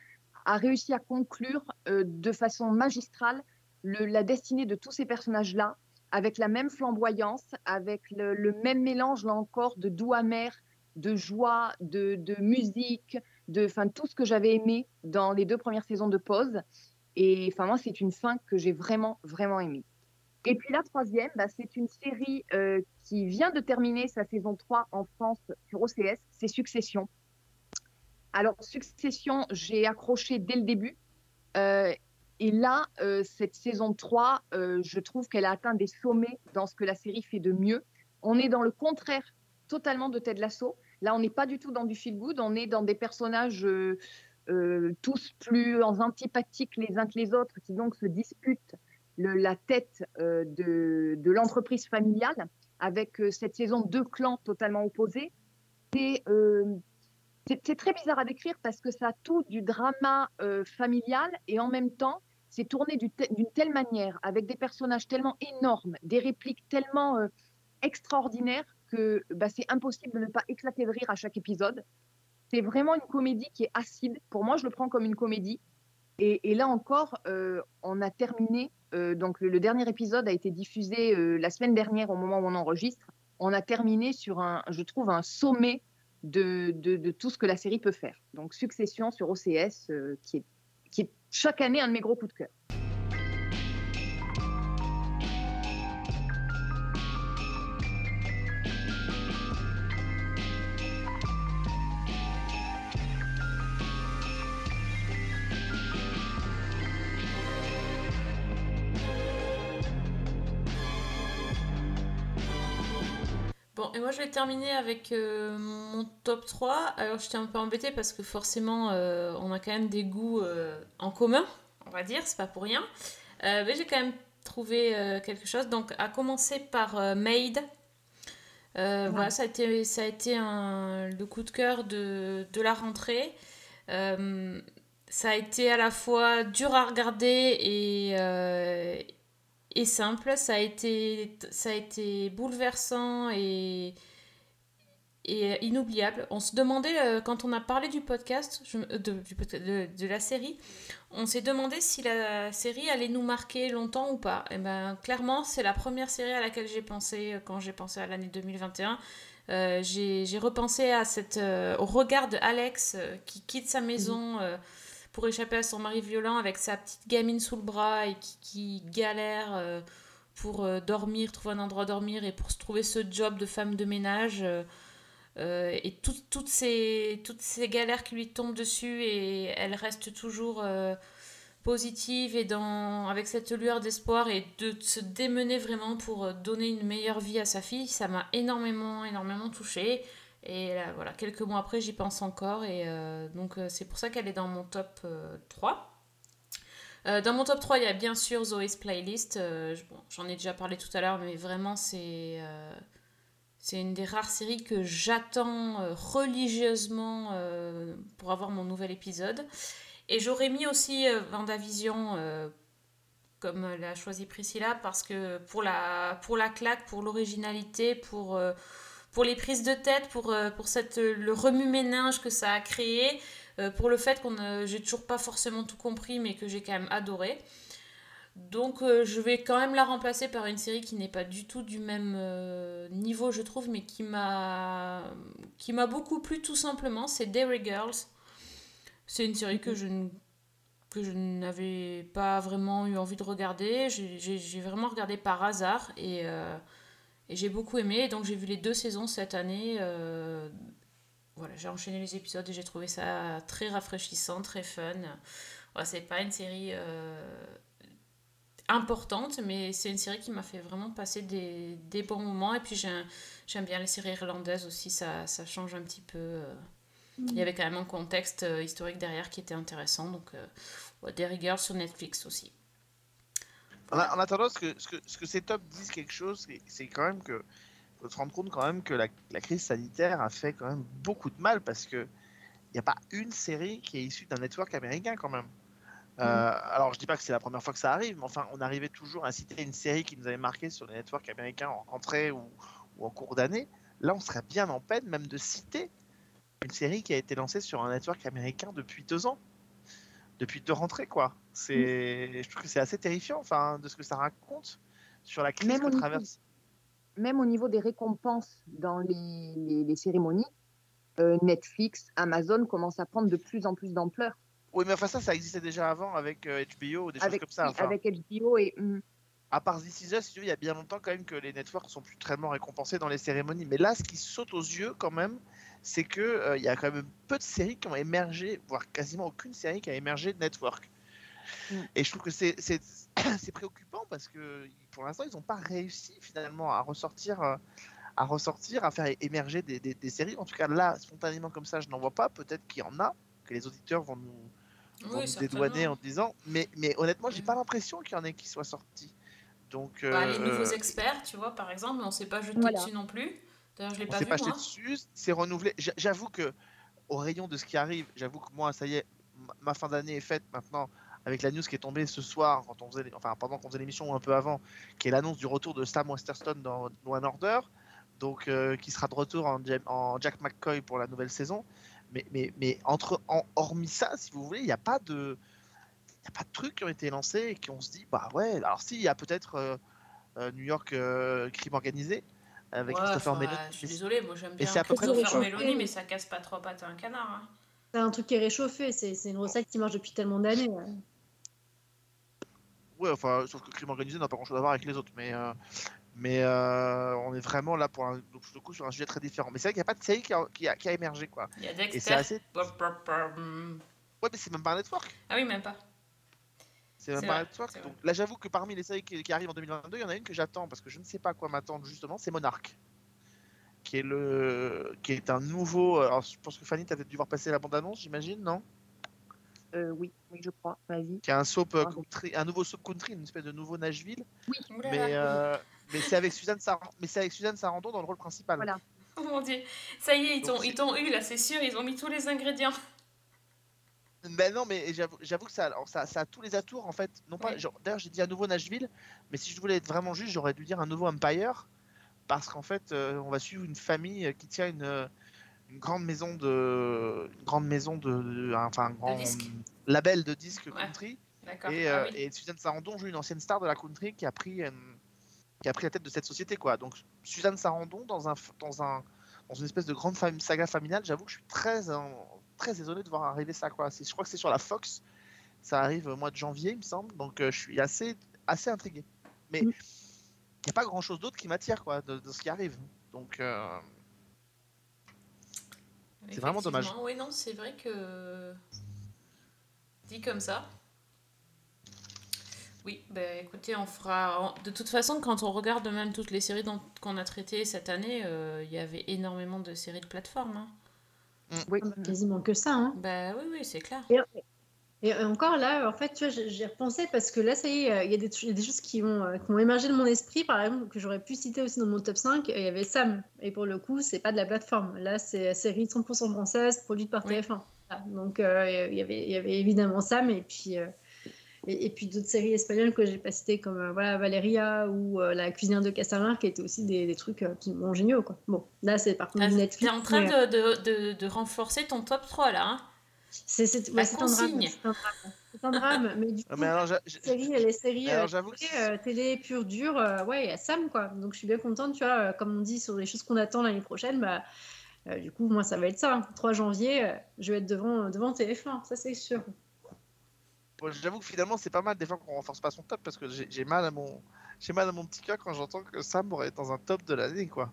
a réussi à conclure de façon magistrale le- la destinée de tous ces personnages-là, avec la même flamboyance, avec le, même mélange, là encore, de doux amer, de joie, de, musique, de tout ce que j'avais aimé dans les deux premières saisons de Pause. Et enfin, moi, c'est une fin que j'ai vraiment, vraiment aimée. Et puis la troisième, bah, c'est une série euh, qui vient de terminer sa saison 3 en France sur OCS, c'est Succession. Alors, Succession, j'ai accroché dès le début. Euh, et là, euh, cette saison 3, euh, je trouve qu'elle a atteint des sommets dans ce que la série fait de mieux. On est dans le contraire totalement de Ted Lasso. Là, on n'est pas du tout dans du feel good, on est dans des personnages euh, tous plus antipathiques les uns que les autres, qui donc se disputent la tête euh, de, l'entreprise familiale, avec euh, cette saison deux clans totalement opposés. C'est très bizarre à décrire parce que ça a tout du drama familial et en même temps, c'est tourné d'une telle manière, avec des personnages tellement énormes, des répliques tellement extraordinaires que bah, c'est impossible de ne pas éclater de rire à chaque épisode. C'est vraiment une comédie qui est acide. Pour moi, je le prends comme une comédie. Et, là encore, euh, on a terminé. euh, donc, le, dernier épisode a été diffusé euh, la semaine dernière au moment où on enregistre. On a terminé sur un, je trouve, un sommet de, tout ce que la série peut faire. Donc, Succession sur OCS, qui, est, qui chaque année un de mes gros coups de cœur. Moi je vais terminer avec euh, mon top 3. Alors j'étais un peu embêtée parce que forcément euh, on a quand même des goûts euh, en commun, on va dire, c'est pas pour rien. Mais j'ai quand même trouvé quelque chose. Donc à commencer par Maid. Euh, Voilà, ça a été, ça a été un, le coup de cœur de, de la rentrée. Ça a été à la fois dur à regarder et, simple. Ça a été, ça a été bouleversant et, et inoubliable. On se demandait, euh, quand on a parlé du podcast, euh, de, la série, on s'est demandé si la série allait nous marquer longtemps ou pas. Et ben clairement, c'est la première série à laquelle j'ai pensé euh, quand j'ai pensé à l'année 2021. Euh, j'ai repensé à cette, euh, au regard de Alex euh, qui quitte sa maison euh, pour échapper à son mari violent avec sa petite gamine sous le bras et qui, galère euh, pour euh, dormir, trouver un endroit à dormir et pour se trouver ce job de femme de ménage. euh, et tout- toutes, ces, toutes ces galères qui lui tombent dessus et elle reste toujours positive et dans, avec cette lueur d'espoir et de se démener vraiment pour donner une meilleure vie à sa fille, ça m'a énormément, énormément touchée. Et là, voilà, quelques mois après, j'y pense encore. Et euh, donc, euh, c'est pour ça qu'elle est dans mon top euh, 3. Euh, dans mon top 3, il y a bien sûr Zoé's Playlist. J'en ai déjà parlé tout à l'heure, mais vraiment, c'est une des rares séries que j'attends religieusement pour avoir mon nouvel épisode. Et j'aurais mis aussi Vendavision comme l'a choisi Priscilla parce que pour la, pour la claque, pour l'originalité, pour, pour les prises de tête, pour, euh, pour cette, le remue-ménage que ça a créé, euh, pour le fait a- j'ai toujours pas forcément tout compris mais que j'ai quand même adoré. Donc euh, je vais quand même la remplacer par une série qui n'est pas du tout du même euh, niveau je trouve mais qui m'a qui m'a beaucoup plu tout simplement, c'est Dairy Girls. C'est une série que je que je n'avais pas vraiment eu envie de regarder. J'ai- vraiment regardé par hasard et, euh, et j'ai beaucoup aimé. Donc j'ai vu les deux saisons cette année. euh, voilà, j'ai enchaîné les épisodes et j'ai trouvé ça très rafraîchissant, très fun. C'est pas une série euh, importante, mais c'est une série qui m'a fait vraiment passer des, des bons moments. Et puis j'aime bien les séries irlandaises aussi, ça, ça change un petit peu. euh. Il y avait quand même un contexte historique derrière qui était intéressant. Donc, ouais, des rigueurs sur Netflix aussi. En, attendant, ce que, ce, que, ce que ces tops disent quelque chose, c'est- quand même que faut se rendre compte quand même que la, la crise sanitaire a fait quand même beaucoup de mal parce que il n'y a pas une série qui est issue d'un network américain quand même. Euh, alors je dis pas que c'est la première fois que ça arrive, mais enfin on arrivait toujours à citer une série qui nous avait marqué sur les networks américains en rentrée ou, ou en cours d'année. Là on serait bien en peine même de citer une série qui a été lancée sur un network américain depuis deux ans, depuis deux rentrées quoi. C'est, je trouve que c'est assez terrifiant, enfin de ce que ça raconte sur la crise niveau- traverse. Même au niveau des récompenses dans les, les- les cérémonies, euh, Netflix, Amazon commencent à prendre de plus en plus d'ampleur. Oui, mais enfin ça, ça existait déjà avant avec euh, HBO ou des Avec, choses comme ça. Enfin, avec HBO et. hum, À part This Is Us, il y a bien longtemps quand même que les networks sont plus tellement récompensés dans les cérémonies. Mais là, ce qui saute aux yeux quand même, c'est que euh, il y a quand même peu de séries qui ont émergé, voire quasiment aucune série qui a émergé de network. Et je trouve que c'est c'est- c'est préoccupant parce que pour l'instant, ils n'ont pas réussi finalement à ressortir, euh, à ressortir, à faire émerger des, des- des séries. En tout cas, là, spontanément comme ça, je n'en vois pas. Peut-être qu'il y en a, que les auditeurs vont nous, vont Oui, nous dédouaner en disant. Mais, mais honnêtement, j'ai pas l'impression qu'il y en ait qui soient sortis. Donc, Bah, les euh, nouveaux experts, tu vois, par exemple, on s'est pas jeté Voilà. dessus non plus. D'ailleurs, je l'ai pas vu, pas moi. dessus, c'est renouvelé. J'a- J'avoue que au rayon de ce qui arrive, j'avoue que moi, ça y est, ma- fin d'année est faite maintenant avec la news qui est tombée ce soir, quand on faisait, enfin pendant qu'on faisait l'émission ou un peu avant, qui est l'annonce du retour de Sam Westerstone dans and Order, donc euh, qui sera de retour en, en Jack McCoy pour la nouvelle saison. Mais, mais, mais entre, en, hormis ça, si vous voulez, il n'y a pas de, y a pas de trucs qui ont été lancés et qui on se dit, bah ouais, alors si, il y a peut-être euh, euh, New York crime organisé avec Ouais, Christopher enfin, Meloni. Je suis désolée, moi j'aime Et bien c'est à peu près Christopher. Meloni, mais ça casse pas trop pattes à un canard. hein. C'est un truc qui est réchauffé, c'est c'est une recette qui marche depuis tellement d'années. ouais. Ouais, enfin, sauf que crime organisé n'a pas grand chose à voir avec les autres, mais, euh, mais euh, on est vraiment là pour un, donc, le coup sur un sujet très différent. Mais c'est vrai qu'il n'y a pas de série qui a, qui a, qui a émergé, quoi. Il y a Et c'est Dexter. assez. Ouais, mais c'est même pas un network. Ah oui, même pas. C'est même C'est pas un vrai, network. c'est Donc là, j'avoue que parmi les séries qui, qui arrivent en 2022, il y en a une que j'attends parce que je ne sais pas à quoi m'attendre justement, c'est Monarch. Qui est, le... qui est un nouveau. Alors, je pense que Fanny, tu as peut-être dû voir passer la bande-annonce, j'imagine, non? Euh, oui, oui, je crois. Vas-y. Qui est un soap euh, Ah, country, un nouveau soap country, une espèce de nouveau Nashville. Oui. Mais, euh, mais c'est avec Suzanne Sarandon, mais c'est avec Suzanne Sarandon dans le rôle principal. Voilà. Oh mon dieu. Ça y est, ils Donc, t'ont ils t'ont eu là, c'est sûr, ils ont mis tous les ingrédients. Ben non, mais j'avoue que ça, alors, ça, ça a tous les atours en fait. Non pas, d'ailleurs, j'ai dit à nouveau Nashville, mais si je voulais être vraiment juste, j'aurais dû dire un nouveau Empire, parce qu'en fait, euh, on va suivre une famille qui tient une, une grande maison de, une grande maison de, de- enfin un grand label de disques Ouais. country. Ah euh, oui. et Suzanne Sarandon joue une ancienne star de la country qui a pris, euh, qui a pris la tête de cette société, quoi. Donc Suzanne Sarandon dans un, dans un, dans une espèce de grande fam- saga familiale, j'avoue que je suis très, très étonné de voir arriver ça, quoi. Je crois que c'est sur la Fox. Ça arrive au mois de janvier, il me semble. Donc euh, je suis assez, assez intrigué. Mais il n'y a pas grand chose d'autre qui m'attire, quoi, de, de ce qui arrive. Donc euh, c'est vraiment dommage. Oui, non, c'est vrai que. Dit comme ça. Oui, bah écoutez, on fera. De toute façon, quand on regarde même toutes les séries qu'on a traitées cette année, euh, il y avait énormément de séries de plateforme. hein. Oui. Ah bah, quasiment que ça. Hein. Bah oui, oui, c'est clair. Et, et encore là, en fait, tu vois, j'ai j'ai repensé parce que là, ça y est, euh, il y, a des il y a des choses qui ont, euh, qui ont émergé de mon esprit, par exemple, que j'aurais pu citer aussi dans mon top 5. Il y avait Sam. Et pour le coup, c'est pas de la plateforme. Là, c'est série 100% française, produite par TF1. Voilà. Donc, euh, il, y avait, il y avait évidemment Sam et puis. euh, et, et puis d'autres séries espagnoles que j'ai pas citées comme euh, voilà, Valeria ou euh, La cuisinière de Castellar qui étaient aussi des, des trucs euh, absolument géniaux. Quoi. Bon, là c'est par contre Ah, Netflix. en train mais, euh, de, de, de, de renforcer ton top 3 là. Hein C'est ouais, un drame. consigne. C'est un drame. C'est un drame. Mais du coup, mais alors, les séries, les séries alors, euh, télé, euh, télé pure dure, euh, ouais, il y a Sam quoi. Donc je suis bien contente, tu vois, euh, comme on dit sur les choses qu'on attend l'année prochaine, bah euh, du coup moi ça va être ça. hein. 3 janvier, euh, je vais être devant devant TF1, ça c'est sûr. Bon, J'avoue que finalement, c'est pas mal des fois qu'on renforce pas son top parce que j'ai mal à mon, j'ai mal à mon petit cœur quand j'entends que Sam aurait été dans un top de l'année, quoi.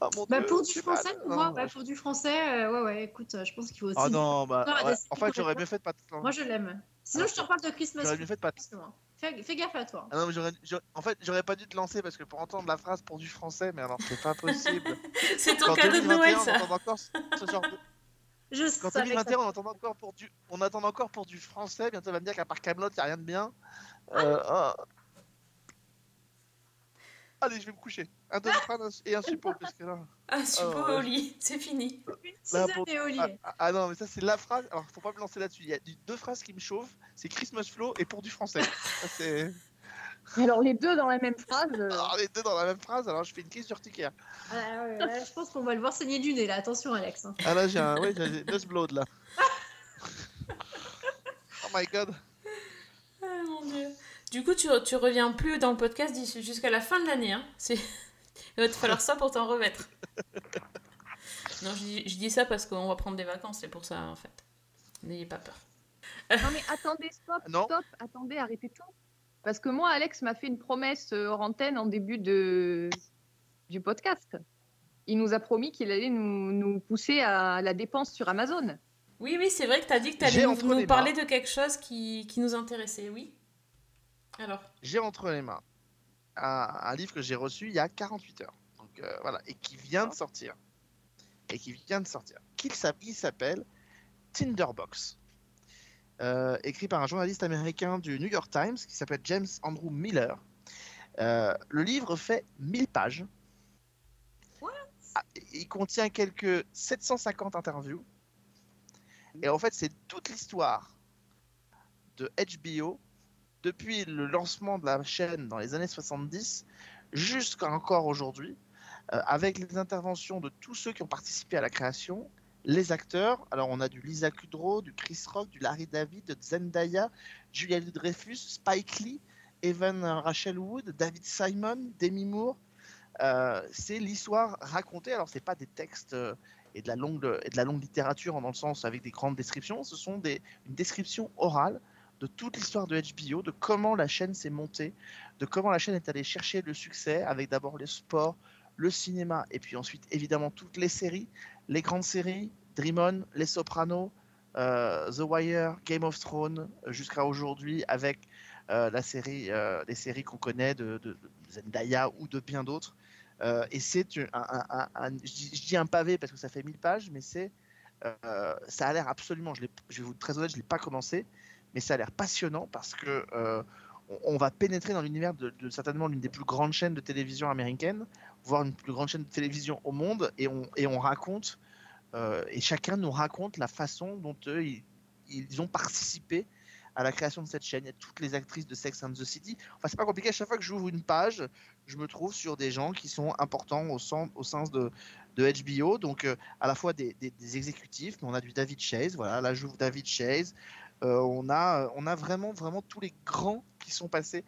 Ah, mon Bah Dieu, pour du français, moi, Non, ouais, pour du français, euh, ouais ouais, écoute, euh, je pense qu'il faut aussi. Ah non, bah, Non, ouais. en fait, j'aurais mieux fait de pas. te- Moi je l'aime. Sinon je te reparle de Christmas. J'aurais mieux fait de pas. te-. Fais, fais gaffe à toi. Ah non, mais j'aurais, j'aurais- en fait, j'aurais pas dû te lancer parce que pour entendre la phrase pour du français, mais alors c'est pas possible. C'est ton cadeau de 2021, Noël, on ça. entend encore ce ce genre de- Je ça 2021, on attend encore pour du, on attend encore pour du français. Bientôt, on va me dire qu'à part Camelot, y a rien de bien. Euh, ah. Allez, je vais me coucher. Un doliprane et un suppo parce que là. Ah, super Alors, au lit, c'est fini. Là, Suzanne pour- et Oli. ah, ah, ah non, mais ça c'est la phrase. Alors faut pas me lancer là-dessus. Il y a deux phrases qui me chauffent. C'est Christmas Flow et pour du français. Ça, c'est alors les deux dans la même phrase. euh, alors, les deux dans la même phrase. Alors je fais une crise d'urticaire. Ah, ouais, je pense qu'on va le voir saigner du nez là. Attention Alex. hein. Ah là j'ai un, ouais, j'ai Blood là. oh my god. Ah, mon dieu. Du coup, tu, tu reviens plus dans le podcast d'ici- jusqu'à la fin de l'année. Hein. C'est... Il va te falloir ça pour t'en remettre. Non, je dis, je dis ça parce qu'on va prendre des vacances, c'est pour ça en fait. N'ayez pas peur. Non mais attendez, stop, Non. stop, attendez, arrêtez tout. Parce que moi, Alex m'a fait une promesse euh, hors antenne en début de... du podcast. Il nous a promis qu'il allait nous, nous pousser à la dépense sur Amazon. Oui, oui, c'est vrai que tu as dit que tu allais nous, parler de quelque chose qui, qui nous intéressait, oui. Alors, J'ai entre les mains un, un livre que j'ai reçu il y a 48 heures. Donc euh, voilà, et qui vient de sortir. Et qui vient de sortir. Qui s'appelle Tinderbox. Euh, écrit par un journaliste américain du New York Times qui s'appelle James Andrew Miller. Euh, le livre fait 1000 pages. Ah, Il contient quelques 750 interviews. Et en fait, c'est toute l'histoire de HBO depuis le lancement de la chaîne dans les années 70 jusqu'à encore aujourd'hui, euh, avec les interventions de tous ceux qui ont participé à la création, les acteurs. Alors, on a du Lisa Kudrow, du Chris Rock, du Larry David, de Zendaya, Julia Dreyfus, Spike Lee, Evan Rachel Wood, David Simon, Demi Moore. Euh, c'est l'histoire racontée. Alors, c'est pas des textes euh, et de la longue et de la longue littérature dans le sens avec des grandes descriptions. Ce sont des une description orale de toute l'histoire de HBO, de comment la chaîne s'est montée, de comment la chaîne est allée chercher le succès avec d'abord le sport, le cinéma et puis ensuite évidemment toutes les séries, les grandes séries, Dream On, Les Sopranos, euh, The Wire, Game of Thrones, euh, jusqu'à aujourd'hui avec euh, la série, les séries qu'on connaît de, Zendaya ou de bien d'autres. Et c'est un, un- je, dis, un pavé parce que ça fait 1000 pages, mais c'est ça a l'air absolument, je, vais vous être très honnête, je l'ai pas commencé, mais ça a l'air passionnant parce que on, va pénétrer dans l'univers de, de certainement l'une des plus grandes chaînes de télévision américaines, voire une plus grande chaîne de télévision au monde, et on, et on raconte, euh, et chacun nous raconte la façon dont eux, ils, ils ont participé à la création de cette chaîne. Il y a toutes les actrices de Sex and the City. Enfin, c'est pas compliqué. À chaque fois que j'ouvre une page, je me trouve sur des gens qui sont importants au, sens, au sens de, de HBO. Donc, euh, à la fois des, des- exécutifs, mais on a du David Chase. Voilà, là, j'ouvre David Chase. Euh, on, a, on a vraiment, vraiment tous les grands qui sont passés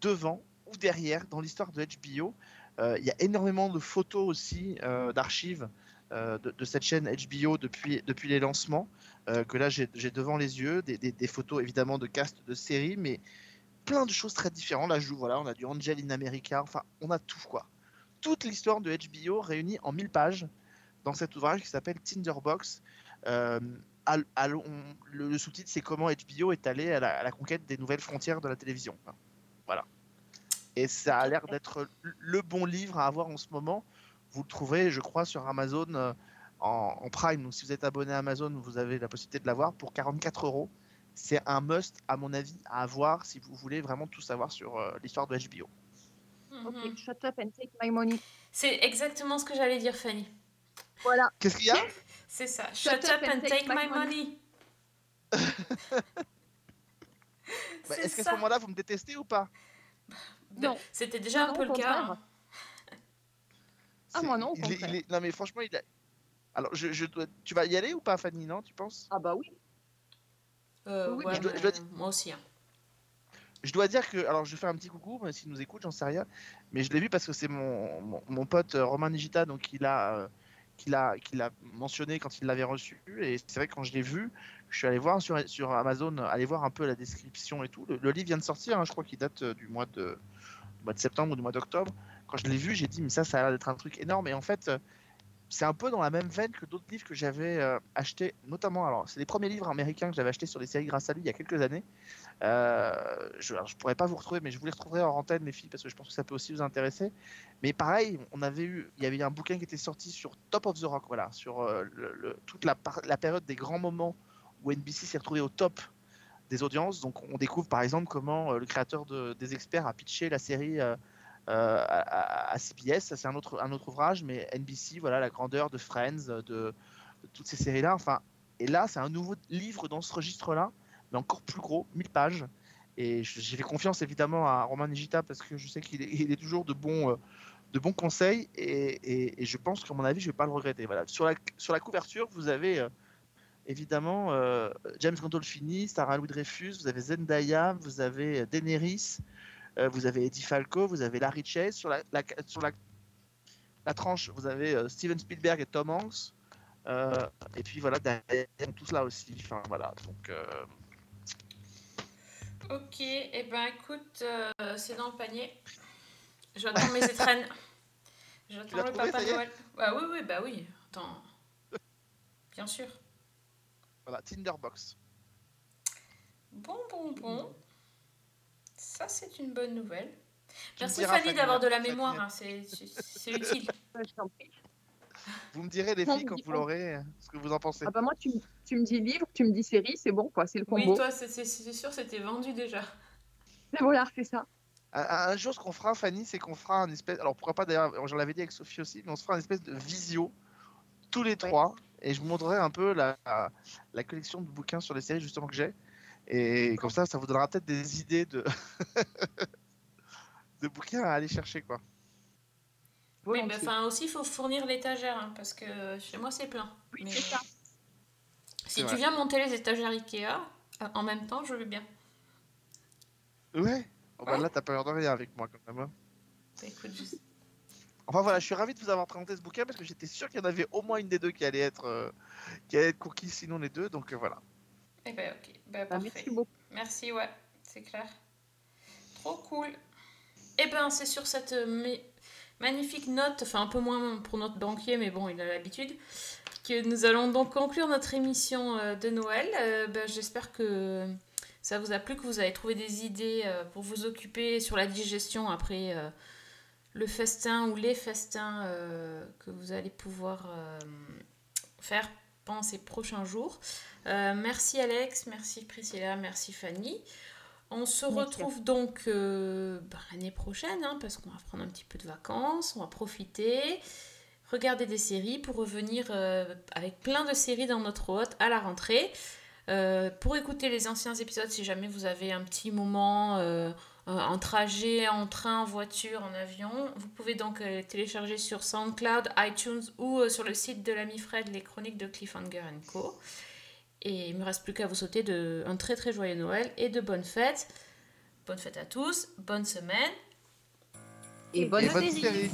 devant ou derrière dans l'histoire de HBO. Euh, Il y a énormément de photos aussi, euh, d'archives euh, de, cette chaîne HBO depuis, depuis les lancements, que là j'ai devant les yeux, des, des- photos évidemment de cast de séries, mais plein de choses très différentes. Là, je joue, voilà, on a du Angel in America, enfin, on a tout quoi. Toute l'histoire de HBO réunie en 1000 pages dans cet ouvrage qui s'appelle Tinderbox. Le, sous-titre, c'est comment HBO est allé à la, à la conquête des nouvelles frontières de la télévision. Voilà. Et ça a l'air d'être le- bon livre à avoir en ce moment. Vous le trouverez, je crois, sur Amazon euh, en, en Prime. Donc, si vous êtes abonné à Amazon, vous avez la possibilité de l'avoir pour 44 euros. C'est un must, à mon avis, à avoir si vous voulez vraiment tout savoir sur euh, l'histoire de HBO. Ok, shut up and take my money. C'est exactement ce que j'allais dire, Fanny. Voilà. Qu'est-ce qu'il y a? C'est ça. Shut, up, and take, my money. Bah, Est-ce qu'à ce moment-là, vous me détestez ou pas? Non. C'était déjà Non, un peu le cas. contraire. Ah, moi non, au il est- contraire. il est- Non, mais franchement, il a. Alors, je, je dois- tu vas y aller ou pas, Fanny Non, tu penses? Ah, bah oui. Euh, Oui, ouais, je dois- mais je dois- Moi aussi. hein. Je dois dire que, alors je fais un petit coucou, même s'il nous écoute, j'en sais rien, mais je l'ai vu parce que c'est mon, mon, mon pote euh, Romain Nigita, donc il a, euh, qu'il a, qu'il a mentionné quand il l'avait reçu, et c'est vrai que quand je l'ai vu, je suis allé voir sur, sur Amazon, aller voir un peu la description et tout. Le, le livre vient de sortir, hein, je crois qu'il date du mois de, mois de septembre ou du mois d'octobre. Quand je l'ai vu, j'ai dit, mais ça, ça a l'air d'être un truc énorme, et en fait, euh, c'est un peu dans la même veine que d'autres livres que j'avais euh, achetés, notamment, alors c'est les premiers livres américains que j'avais achetés sur les séries grâce à lui il y a quelques années. Euh, je, je pourrais pas vous retrouver, mais je vous les retrouverai en antenne, les filles, parce que je pense que ça peut aussi vous intéresser. Mais pareil, on avait eu, il y avait un bouquin qui était sorti sur Top of the Rock, voilà, sur euh, toute la, la période des grands moments où NBC s'est retrouvé au top des audiences. Donc, on découvre par exemple comment euh, le créateur de- des experts a pitché la série euh, euh, à, CBS. Ça, c'est un autre, un autre ouvrage, mais NBC, voilà, la grandeur de Friends, de, toutes ces séries-là. Enfin, et là, c'est un nouveau livre dans ce registre-là, mais encore plus gros, 1000 pages. Et j'ai fait confiance évidemment à Romain Nigita parce que je sais qu'il est, toujours de bons, de bons conseils et, je pense qu'à mon avis, je vais pas le regretter. Sur, la, sur la couverture, vous avez évidemment euh, James Gandolfini, Sarah Louis Dreyfus, vous avez Zendaya, vous avez euh, Daenerys, euh, vous avez Eddie Falco, vous avez Larry Chase. Sur la, la- sur la, la tranche, vous avez euh, Steven Spielberg et Tom Hanks. Et puis voilà, derrière, tous là aussi. Enfin voilà, donc. Ok, et ben écoute, c'est dans le panier. J'attends mes étrennes. J'attends le trouvé, Papa Noël. Bah oui, oui, bah oui. Attends. Bien sûr. Voilà, Tinderbox. Bon, bon, bon. Ça, c'est une bonne nouvelle. Merci Fanny d'avoir de la mémoire, hein, c'est utile. Vous me direz, les Non, filles, mais quand vous l'aurez, ce que vous en pensez. Ah, bah moi, tu, me dis livre, tu me dis série, c'est bon, quoi, c'est le combo. Oui, toi, c'est sûr, c'était vendu déjà. Et voilà, c'est ça. Un, un jour, ce qu'on fera, Fanny, c'est qu'on fera un espèce. Alors, pourquoi pas d'ailleurs, j'en l'avais dit avec Sophie aussi, mais on se fera une espèce de visio, tous les trois, et je vous montrerai un peu la, la collection de bouquins sur les séries, justement, que j'ai. Et comme ça, ça vous donnera peut-être des idées de. de bouquins à aller chercher, quoi. Oui, mais enfin aussi, il faut fournir l'étagère, hein, parce que chez moi, c'est plein. Mais- Si tu vrai. viens monter les étagères Ikea, euh, en même temps, je veux bien. Ouais. Bon, bah, là, t'as peur de rien avec moi, quand même. hein. Bah, écoute, je- Enfin voilà, je suis ravi de vous avoir présenté ce bouquin parce que j'étais sûr qu'il y en avait au moins une des deux qui allait être, euh, qui allait être conquise, sinon les deux. Donc euh, voilà. Eh ben ok, ben, parfait. merci beaucoup. Merci, ouais, c'est clair. Trop cool. Eh ben c'est sur cette euh, ma- magnifique note, enfin un peu moins pour notre banquier, mais bon, il a l'habitude, que nous allons donc conclure notre émission euh, de Noël. Euh, ben, J'espère que ça vous a plu, que vous avez trouvé des idées euh, pour vous occuper sur la digestion après euh, le festin ou les festins euh, que vous allez pouvoir euh, faire pendant ces prochains jours. Euh, merci Alex, merci Priscilla, merci Fanny. On se Merci. retrouve donc bah, l'année prochaine, hein, parce qu'on va prendre un petit peu de vacances, on va profiter, regarder des séries pour revenir avec plein de séries dans notre hôte à la rentrée. Pour écouter les anciens épisodes, si jamais vous avez un petit moment, euh, un trajet en train, en voiture, en avion, vous pouvez donc euh, télécharger sur SoundCloud, iTunes ou euh, sur le site de l'ami Fred les chroniques de Cliffhanger Co. Et il me reste plus qu'à vous souhaiter de, un très très joyeux Noël et de bonnes fêtes. Bonne fête à tous, bonne semaine. Et bonne Et bonne série. série.